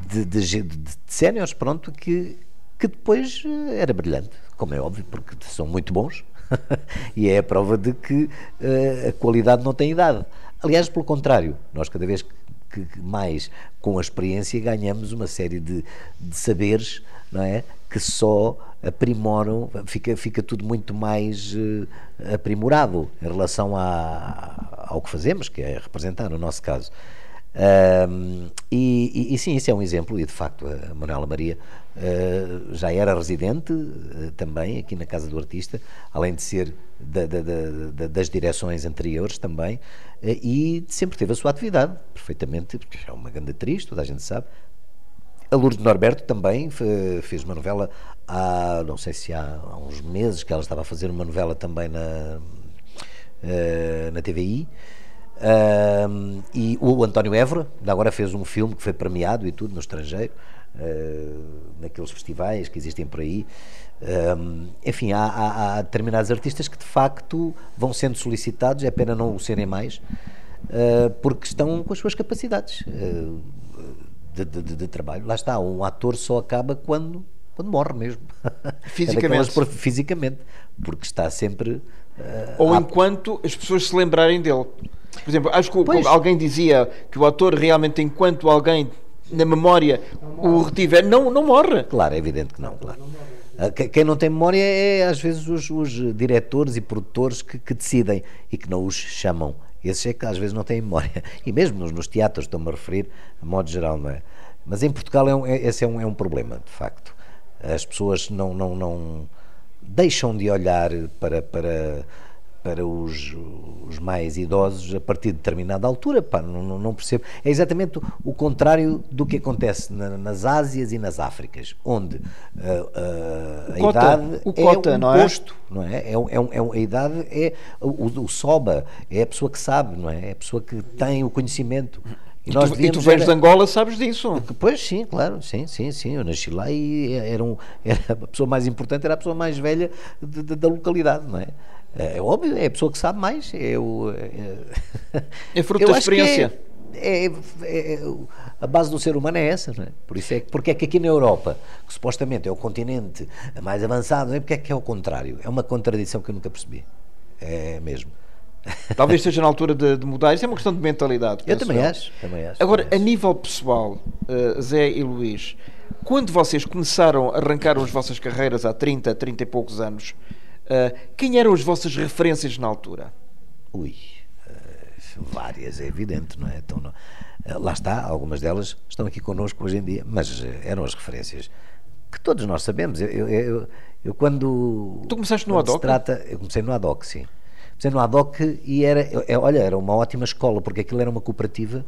de, de, de, de séniores, pronto, que que depois eh, era brilhante, como é óbvio, porque são muito bons e é a prova de que uh, a qualidade não tem idade. Aliás, pelo contrário, nós cada vez que, que mais com a experiência ganhamos uma série de, de saberes, não é? Que só aprimoram, fica, fica tudo muito mais uh, aprimorado em relação a, ao que fazemos, que é representar, no nosso caso. E, e, e, sim, isso é um exemplo, e de facto a Manuela Maria uh, já era residente uh, também aqui na Casa do Artista, além de ser da, da, da, das direções anteriores também, uh, e sempre teve a sua atividade, perfeitamente, porque é uma grande atriz, toda a gente sabe. A Lourdes Norberto também fez uma novela há, não sei se há, há uns meses que ela estava a fazer uma novela também na, na TVI. E o António Évora, agora fez um filme que foi premiado e tudo no estrangeiro, naqueles festivais que existem por aí. Uh, enfim, há, há, há, determinados artistas que de facto vão sendo solicitados, é pena não o serem mais, ah, porque estão com as suas capacidades ah, de, de, de, trabalho. Lá está, um ator só acaba quando, quando morre mesmo. Fisicamente. É fisicamente, porque está sempre. Ou enquanto as pessoas se lembrarem dele. Por exemplo, acho que pois. alguém dizia que o ator realmente, enquanto alguém na memória o retiver, não, não morre. Claro, é evidente que não, claro. Ah, quem não tem memória é às vezes os, os diretores e produtores que, que, decidem e que não os chamam. Esses é que às vezes não têm memória. E mesmo nos, nos teatros, estou-me a referir, a modo geral, não é? Mas em Portugal é um, é, esse é um, é um problema, de facto. As pessoas não, não, não deixam de olhar para, para para os, os, mais idosos a partir de determinada altura. Pá, não, não, percebo. É exatamente o, contrário do que acontece na, nas Ásias e nas Áfricas, onde uh, uh, a cota, idade o cota, é um não é? posto, não é? É, é, é, a idade é o, o, soba, é a pessoa que sabe, não é? É a pessoa que tem o conhecimento. E, e, tu, e tu vens era... de Angola, sabes disso? Pois sim, claro, sim, sim, sim. Eu nasci lá e era, um, era a pessoa mais importante, era a pessoa mais velha de, de, da localidade, não é? É, é óbvio, é a pessoa que sabe mais. É, o, é, é fruto da experiência. É, é, é, a base do ser humano é essa, não é? Por isso é que, porque é que aqui na Europa, que supostamente é o continente mais avançado, não é? Porque é que é o contrário? É uma contradição que eu nunca percebi. É mesmo. Talvez esteja na altura de, de mudar. Isso é uma questão de mentalidade. Eu também acho, também acho. Agora, também a acho. nível pessoal, eh, Zé e Luís, quando vocês começaram, arrancaram as vossas carreiras há 30, 30 e poucos anos, eh, quem eram as vossas referências na altura? Ui, eh, várias, é evidente, não é? Então, não- eh, lá está, algumas delas estão aqui connosco hoje em dia, mas eram as referências que todos nós sabemos. Eu, eu, eu- eu quando. Tu começaste no ADOC? Trata, eu comecei no ADOC, sim. Comecei no ADOC e era, olha, era uma ótima escola, porque aquilo era uma cooperativa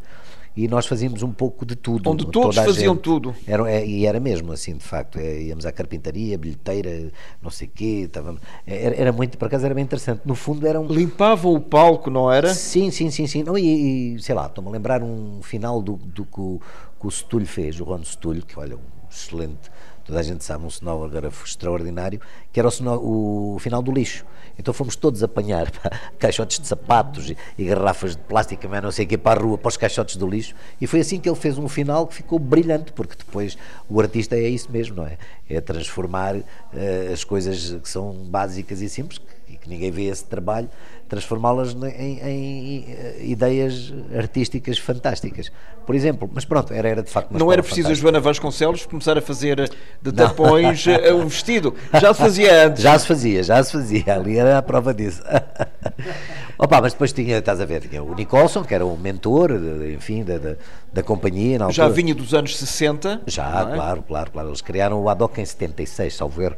e nós fazíamos um pouco de tudo. Onde todos faziam gente. tudo. Era, é, e era mesmo assim, de facto. É, íamos à carpintaria, bilheteira, não sei o quê. Estávamos, era, era muito, por acaso era bem interessante. No fundo era um, Limpavam o palco, não era? Sim, sim, sim, sim. Não, e, e, sei lá, estou-me a lembrar um final do, do que, o, que o Setulho fez, o Ron Setulho, que olha, um excelente, toda a gente sabe, um cenógrafo extraordinário, que era o, cenó- o final do lixo. Então fomos todos apanhar caixotes de sapatos e, e garrafas de plástico, mas não sei o que, para a rua, para os caixotes do lixo. E foi assim que ele fez um final que ficou brilhante, porque depois o artista é isso mesmo, não é? É transformar eh, as coisas que são básicas e simples, que, que ninguém vê esse trabalho, transformá-las em, em, eh, ideias artísticas fantásticas. Por exemplo, mas pronto, era, era de facto Não era preciso a. Joana Vasconcelos começar a fazer de tapões eh, um vestido. Já se fazia antes. Já se fazia, já se fazia, ali era a prova disso. Opa, mas depois tinha, estás a ver, tinha o Nicholson, que era o mentor, de- enfim, da, da, companhia. Na Já vinha dos anos 60. Já, é? claro, claro, claro. Eles criaram o ADOC em 76, salvo erro.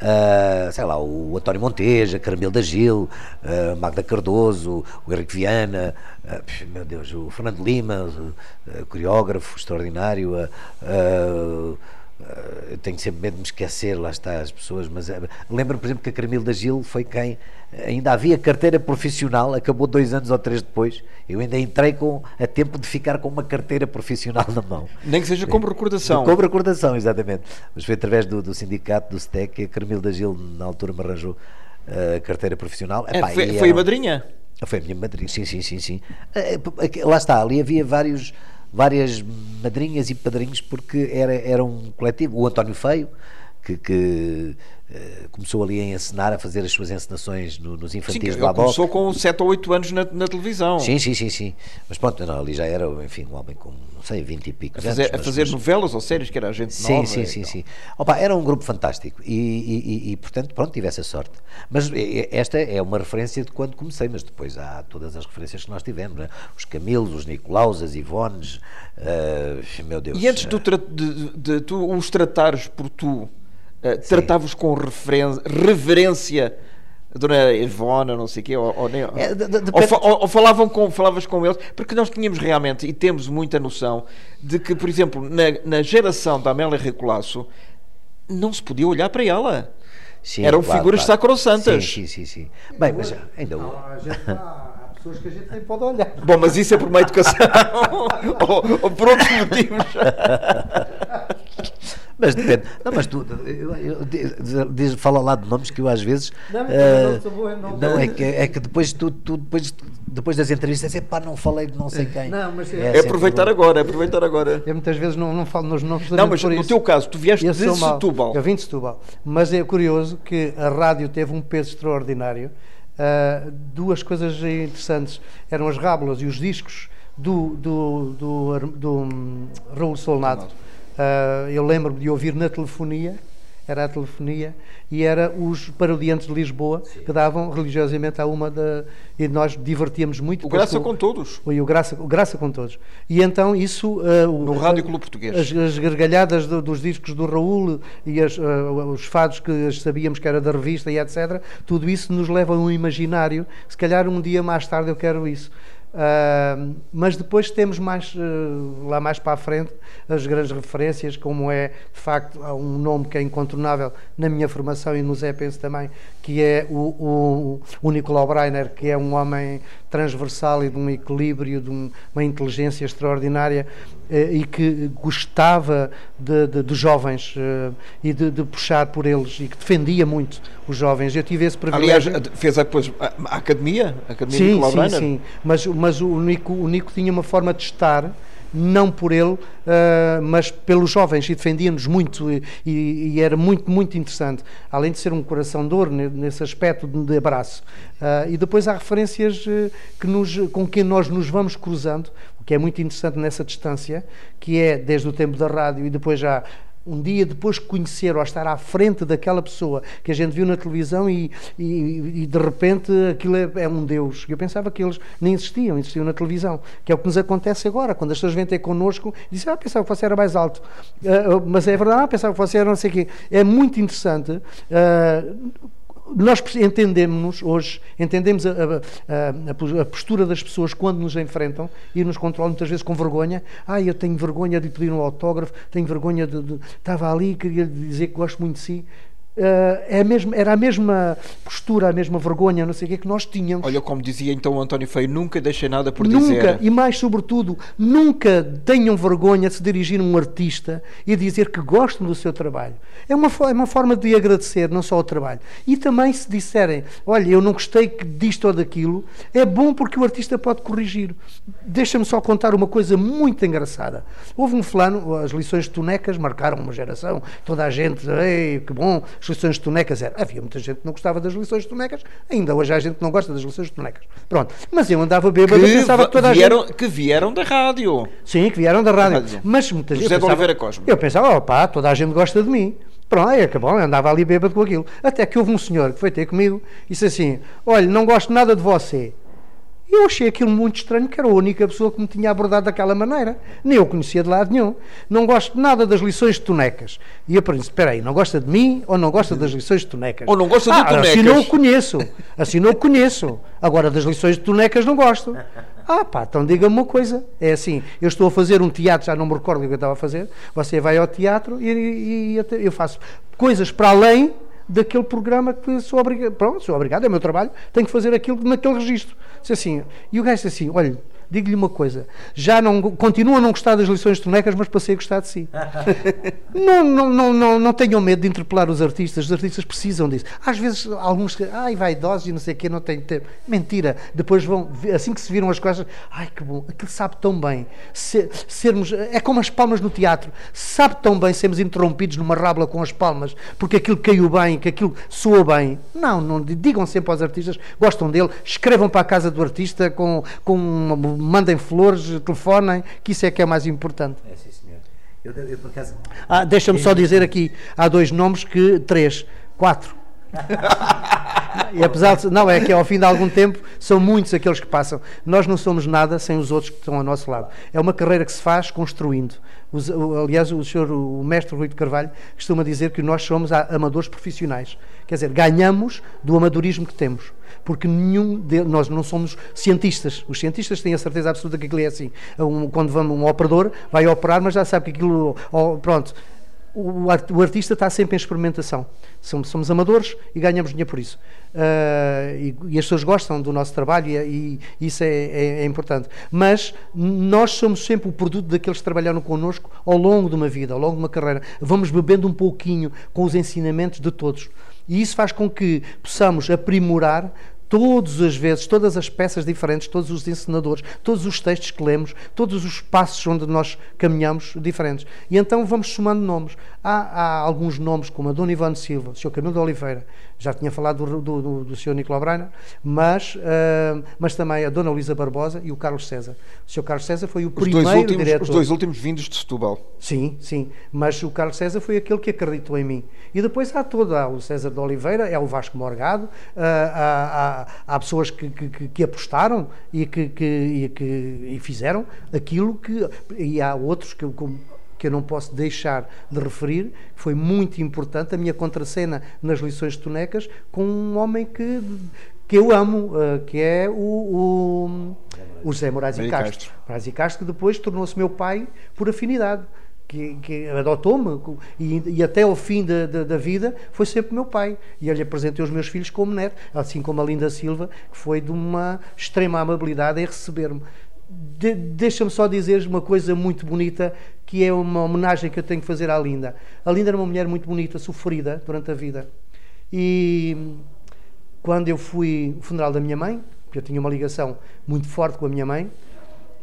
Ah, sei lá, o António Monteja, Caramelo da Gil, ah, Magda Cardoso, o Henrique Viana, pff, meu Deus, o Fernando Lima, coreógrafo extraordinário. Ah, eu tenho sempre medo de me esquecer, lá está, as pessoas, mas ah, lembro, por exemplo, que a Caramelo da Gil foi quem ainda havia carteira profissional, acabou dois anos ou três depois. Eu ainda entrei com, a tempo de ficar com uma carteira profissional na mão. Nem que seja como recordação. Como recordação, exatamente. Mas foi através do, do sindicato, do STEC, que a Carmilda Gil, na altura, me arranjou eh, a carteira profissional. É, Epá, foi, foi a madrinha. Foi a minha madrinha, sim, sim, sim. sim. Eh, eh, Lá está, ali havia vários, várias madrinhas e padrinhos, porque era, era um coletivo. O António Feio, que, que, começou ali a encenar, a fazer as suas encenações no- nos Sim, infantis ele do ADOC. começou com 7 ou 8 anos na, na televisão. Sim, sim, sim, sim. Mas pronto, não, ali já era, enfim, um homem com, não sei, 20 e pico A anos, fazer, a mas- fazer mas- novelas ou séries, que era a gente Sim, nova. sim, sim, sim. Opa, era um grupo fantástico e, e- e- e, portanto, pronto, tive essa sorte. Mas eh, esta é uma referência de quando comecei, mas depois há todas as referências que nós tivemos, né? os Camilos, os Nicolaus, as Ivones, eh, meu Deus. E antes eh, de, de- de tu os tratares por tu, eh, tratavas com reverência a Dona Ivona, não sei o quê, ou, ou, nem- É, de- de- ou ou- ou falavam com, falavas com eles, porque nós tínhamos realmente, e temos muita noção, de que, por exemplo, na, na geração da Amélia Recolasso, não se podia olhar para ela. sim, eram claro, figuras claro. sacrossantas. Sim, sim, sim, sim. Bem, mas ainda Há, gente- há pessoas que a gente nem pode olhar. Bom, mas isso é por uma educação ou, ou por outros motivos. Mas depende. Não, mas tu eu, eu, diz- fala lá de nomes que eu às vezes. Não, mas eh, não é que, é que depois tu, tu depois, depois das entrevistas é pá, não falei de não sei quem. Não, mas é- É aproveitar bom. agora, é aproveitar agora. Eu muitas vezes não, não falo nos nomes Não, mas por no isso. teu caso, tu vieste Eu de. Setúbal. Eu vim de Setúbal. Mas é curioso que a rádio teve um peso extraordinário. Ah, duas coisas interessantes eram as rábulas e os discos do, do, do, Ar- do, hum, Raul Solnado. Ah, eu lembro-me de ouvir na telefonia, era a telefonia, e era os parodiantes de Lisboa que davam religiosamente a uma da. E nós divertíamos muito. O Graça com- com todos. Foi o Graça, o Graça com todos. E então isso. ah, o- No Rádio Clube Português. As, as gargalhadas do- dos discos do Raul e as, ah, os fados que sabíamos que era da revista e etc. Tudo isso nos leva a um imaginário. Se calhar um dia mais tarde eu quero isso. Ah, mas depois temos mais ah, lá mais para a frente as grandes referências, como é de facto um nome que é incontornável na minha formação e no Zé penso também, que é o, o, o Nicolau Breiner, que é um homem transversal e de um equilíbrio, de um- uma inteligência extraordinária e que gostava de, de- de jovens eh, e de, de puxar por eles e que defendia muito os jovens. Eu tive esse Aliás, privilégio. fez depois a, a academia, a academia Sim, Nicolau sim, sim. Mas, mas o, Nico, o Nico tinha uma forma de estar não por ele, uh, mas pelos jovens, e defendia-nos muito, e, e, era muito, muito interessante, além de ser um coração de ouro nesse aspecto de abraço. Uh, e depois há referências que nos, com quem nós nos vamos cruzando, que é muito interessante nessa distância, que é desde o tempo da rádio e depois já um dia depois de conhecer ou estar à frente daquela pessoa que a gente viu na televisão e, e, e de repente aquilo é, é, um Deus. Eu pensava que eles nem existiam, existiam na televisão, que é o que nos acontece agora, quando as pessoas vêm ter connosco e dizem, ah, pensava que você era mais alto. Uh, mas é verdade, ah, pensava que você era não sei o quê. É muito interessante. Uh, nós entendemos hoje, entendemos a, a, a, postura das pessoas quando nos enfrentam e nos controlam muitas vezes com vergonha. Ah, eu tenho vergonha de pedir um autógrafo, tenho vergonha de, de estava ali, queria dizer que gosto muito de si. Uh, é a mesma, era a mesma postura, a mesma vergonha, não sei o que, que nós tínhamos. Olha, como dizia então o António Feio, nunca deixei nada por nunca, dizer. Nunca, e mais sobretudo, nunca tenham vergonha de se dirigir a um artista e dizer que gostam do seu trabalho. É uma, é uma forma de agradecer, não só o trabalho. E também se disserem, olha, eu não gostei disto ou daquilo, é bom porque o artista pode corrigir. Deixa-me só contar uma coisa muito engraçada. Houve um fulano, as lições de tonecas marcaram uma geração, toda a gente, ei, que bom, lições de tonecas era. Havia muita gente que não gostava das lições de tonecas, ainda hoje há gente que não gosta das lições de tonecas. Pronto. Mas eu andava bêbado e pensava que toda vieram, a gente. Que vieram da rádio. Sim, que vieram da rádio. rádio. Mas muita gente. José de Oliveira Cosme. Eu pensava, opá, toda a gente gosta de mim. Pronto, aí acabou, andava ali bêbado com aquilo. Até que houve um senhor que foi ter comigo e disse assim: Olha, não gosto nada de você. E eu achei aquilo muito estranho, que era a única pessoa que me tinha abordado daquela maneira. Nem eu conhecia de lado nenhum. Não gosto nada das lições de tonecas. E eu pergunto, espera aí, não gosta de mim ou não gosta das lições de tonecas? Ou não gosta ah, de tonecas? Assim não o conheço. Assim não o conheço. Agora, das lições de tonecas não gosto. Ah pá, então diga-me uma coisa. É assim, eu estou a fazer um teatro, já não me recordo o que eu estava a fazer. Você vai ao teatro e, e, e eu faço coisas para além daquele programa que sou obrigado, pronto, sou obrigado, é o meu trabalho, tenho que fazer aquilo naquele registro. Disse assim, e o gajo disse assim, olha, digo-lhe uma coisa, já não, continuo a não gostar das lições de tonecas, mas passei a gostar de si. não, não, não, não, não tenham medo de interpelar os artistas, os artistas precisam disso. Às vezes, alguns, ai, vai idosos e não sei o quê, não tem tempo. Mentira, depois vão, assim que se viram as coisas, ai, que bom, aquilo sabe tão bem. Ser, sermos, é como as palmas no teatro, sabe tão bem sermos interrompidos numa rábula com as palmas, porque aquilo caiu bem, que aquilo soa bem. Não, não digam sempre aos artistas, gostam dele, escrevam para a casa do artista com, com uma mandem flores, telefonem, que isso é que é mais importante. É, sim, senhor. Eu, eu, por acaso... Ah, Deixa-me só dizer aqui, há dois nomes que, três, quatro. e apesar de, não, é que ao fim de algum tempo são muitos aqueles que passam. Nós não somos nada sem os outros que estão ao nosso lado. É uma carreira que se faz construindo. Os, aliás, o senhor, o mestre Rui de Carvalho, costuma dizer que nós somos amadores profissionais. Quer dizer, ganhamos do amadorismo que temos porque nenhum de nós não somos cientistas. Os cientistas têm a certeza absoluta que aquilo é assim. Um, quando vamos, um operador vai operar, mas já sabe que aquilo. Oh, pronto. O, o, artista está sempre em experimentação. Somos, somos amadores e ganhamos dinheiro por isso. Uh, e, e, as pessoas gostam do nosso trabalho e, e isso é, é, é, importante. Mas nós somos sempre o produto daqueles que trabalharam connosco ao longo de uma vida, ao longo de uma carreira. Vamos bebendo um pouquinho com os ensinamentos de todos. E isso faz com que possamos aprimorar todas as vezes, todas as peças diferentes, todos os encenadores, todos os textos que lemos, todos os passos onde nós caminhamos diferentes. E então vamos somando nomes. Há, há alguns nomes, como a Dona Ivone Silva, o Sr. Camilo de Oliveira, já tinha falado do, do, do, do Sr. Nicolau Brainer, mas, uh, mas também a Dona Luísa Barbosa e o Carlos César. O Sr. Carlos César foi o os primeiro dois últimos, diretor. Os dois últimos vindos de Setúbal. Sim, sim. Mas o Carlos César foi aquele que acreditou em mim. E depois há todo, há o César de Oliveira, é o Vasco Morgado, uh, há, há, há, pessoas que, que, que, apostaram e que, que, e que e fizeram aquilo que. E há outros que. Como, que eu não posso deixar de referir, foi muito importante, a minha contracena nas lições de tonecas, com um homem que, que eu amo, uh, que é o, o, o José Moraes e Castro. Moraes e Castro, que depois tornou-se meu pai por afinidade. Que, que adotou-me e, e, até ao fim da, da, da, vida foi sempre meu pai. E eu lhe apresentei os meus filhos como neto, assim como a Linda Silva, que foi de uma extrema amabilidade em receber-me. De, Deixa-me só dizer uma coisa muito bonita que é uma homenagem que eu tenho que fazer à Linda. A Linda era uma mulher muito bonita, sofrida durante a vida. E quando eu fui ao funeral da minha mãe, porque eu tinha uma ligação muito forte com a minha mãe,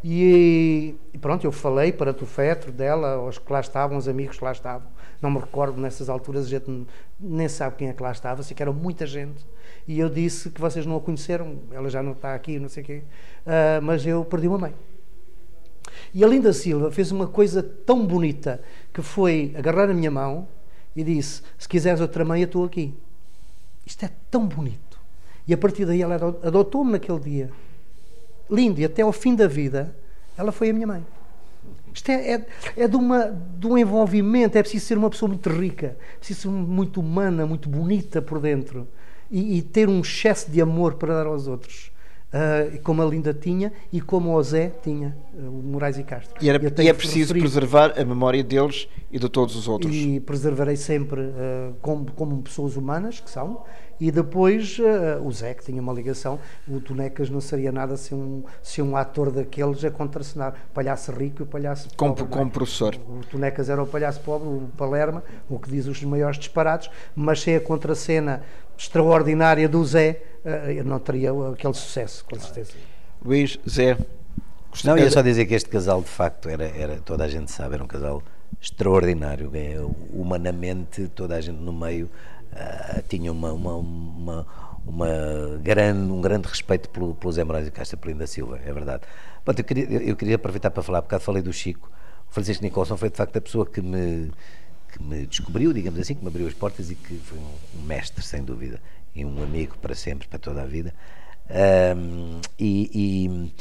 E, e pronto, eu falei para o Fetro dela, os que lá estavam, os amigos que lá estavam. Não me recordo nessas alturas, a gente nem sabe quem é que lá estava, sei que era muita gente. E eu disse que vocês não a conheceram, ela já não está aqui, não sei o quê, uh, mas eu perdi uma mãe. E a Linda Silva fez uma coisa tão bonita que foi agarrar a minha mão e disse: Se quiseres outra mãe, eu estou aqui. Isto é tão bonito. E a partir daí ela adotou-me naquele dia. Lindo, e até ao fim da vida, ela foi a minha mãe. Isto é, é, é de, uma, de um envolvimento, é preciso ser uma pessoa muito rica, é preciso ser muito humana, muito bonita por dentro e, e ter um excesso de amor para dar aos outros uh, como a Linda tinha e como o Zé tinha, uh, o Moraes e Castro. E, era, e é preciso referir, preservar a memória deles e de todos os outros. E preservarei sempre uh, como, como pessoas humanas, que são, e depois o Zé, que tinha uma ligação, o Tonecas não seria nada se um, se um ator daqueles a contracenar. Palhaço rico e palhaço como, pobre. Como é? professor. O, o Tonecas era o palhaço pobre, o Palerma, o que diz os maiores disparados, mas sem a contracena extraordinária do Zé, uh, eu não teria aquele sucesso, com certeza. Luís, Zé. Não, ia só dizer que este casal, de facto, era, era toda a gente sabe, era um casal extraordinário. É, humanamente, toda a gente no meio uh, tinha uma, uma, uma, uma, grande, um grande respeito pelo, pelo Zé Moraes e Castro Pelinho da Silva, é verdade. Bom, eu, queria, eu queria aproveitar para falar, porque falei do Chico. O Francisco Nicolson foi de facto a pessoa que me, que me descobriu, digamos assim, que me abriu as portas e que foi um, mestre, sem dúvida, e um amigo para sempre, para toda a vida. Um, e, e,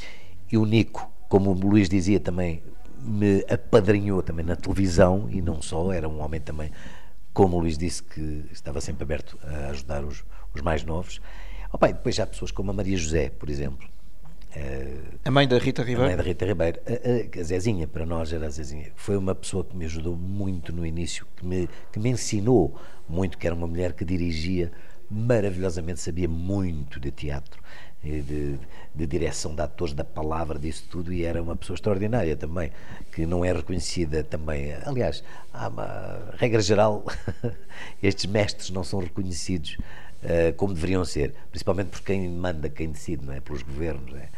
e o Nico, como o Luís dizia também, me apadrinhou também na televisão e não só, era um homem também como o Luís disse, que estava sempre aberto a ajudar os, os mais novos. Opa, depois já há pessoas como a Maria José, por exemplo. A mãe da Rita Ribeiro? A mãe da Rita Ribeiro. A, a, a Zezinha, para nós era a Zezinha. Foi uma pessoa que me ajudou muito no início, que me, que me ensinou muito, que era uma mulher que dirigia maravilhosamente, sabia muito de teatro de, de, direção de atores, da palavra, disso tudo, e era uma pessoa extraordinária também, que não é reconhecida também. Aliás, há uma regra geral, estes mestres não são reconhecidos uh, como deveriam ser, principalmente por quem manda, quem decide, não é? pelos governos. Não é?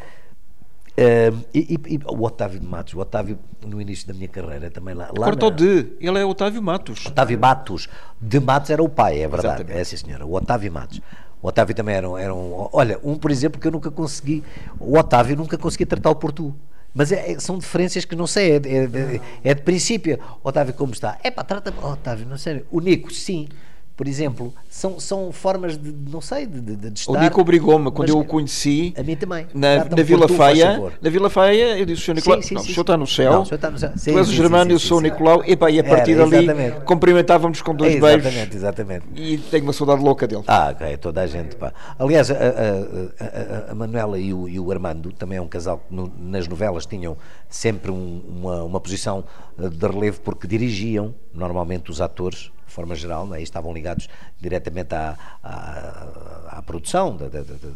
Uh, e, e, e, o Otávio de Matos, o Otávio no início da minha carreira também lá. lá Cortou na... de, ele é Otávio Matos. Otávio Matos, de Matos era o pai, é verdade, Exatamente. é sim senhora, o Otávio Matos. O Otávio também era um, era um. Olha, um, por exemplo, que eu nunca consegui. O Otávio nunca consegui tratar o por tu. Mas é, é, são diferenças que não sei, é, é, é de princípio. Otávio, como está? É pá, trata. Otávio, não sei. O Nico, sim por exemplo, são, são formas de, não sei, de, de, de estar. O Nico obrigou-me, quando eu o conheci. A mim também. Na, na Vila Feia. Na Vila Feia, eu disse: o Senhor Nicolau, sim, sim, não, sim, o senhor está no céu. Não, o senhor está no céu. Sim, tu és o Germano, eu sou o Nicolau. E, pá, e a partir Era, dali cumprimentávamos com dois exatamente, beijos. Exatamente, exatamente. E tenho uma saudade louca dele. Ah, ok, toda a gente. Pá. Aliás, a, a, a, a Manuela e o, e o, Armando, também é um casal que no, nas novelas tinham sempre um, uma, uma posição de relevo porque dirigiam normalmente os atores forma geral, é? estavam ligados diretamente à, à, à produção,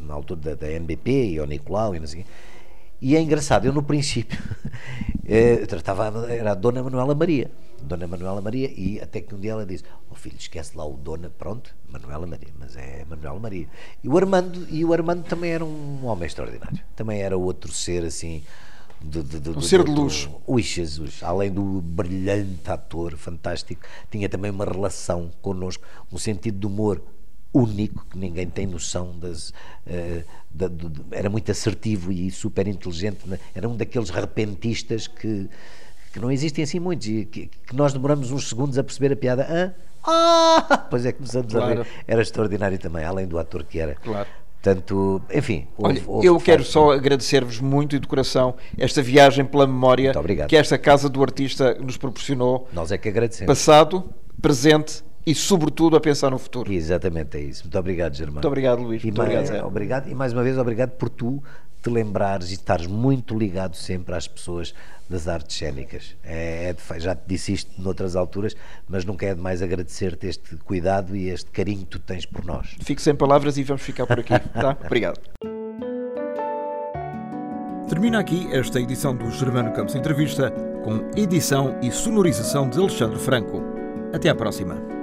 na altura da, NBP e ao Nicolau e sei e é engraçado, eu no princípio eh, tratava, era a Dona Manuela Maria, Dona Manuela Maria, e até que um dia ela disse: Oh filho, esquece lá o Dona, pronto, Manuela Maria, mas é Manuela Maria. E o Armando, e o Armando também era um homem extraordinário, também era outro ser assim um ser de luz. Ui, Jesus, além do brilhante ator, fantástico, tinha também uma relação connosco, um sentido de humor único, que ninguém tem noção das. Uh, de, de, era muito assertivo e super inteligente, né? era um daqueles repentistas que, que não existem assim muitos e que, que nós demoramos uns segundos a perceber a piada. Ah, ah! Pois é, começamos claro. a ver. Era extraordinário também, além do ator que era. Claro. Portanto, enfim. Olha, eu quero só agradecer-vos muito de coração esta viagem pela memória que esta Casa do Artista nos proporcionou. Nós é que agradecemos. Passado, presente e, sobretudo, a pensar no futuro. Exatamente, é isso. Muito obrigado, Germano. Muito obrigado, Luís. E muito mais, obrigado, obrigado. E mais uma vez, obrigado por tu te lembrares e estares muito ligado sempre às pessoas das artes cénicas. É, é de, já te disse isto noutras alturas, mas nunca é demais agradecer-te este cuidado e este carinho que tu tens por nós. Fico sem palavras e vamos ficar por aqui. tá? Obrigado. Termina aqui esta edição do Germano Campos Entrevista, com edição e sonorização de Alexandre Franco. Até à próxima.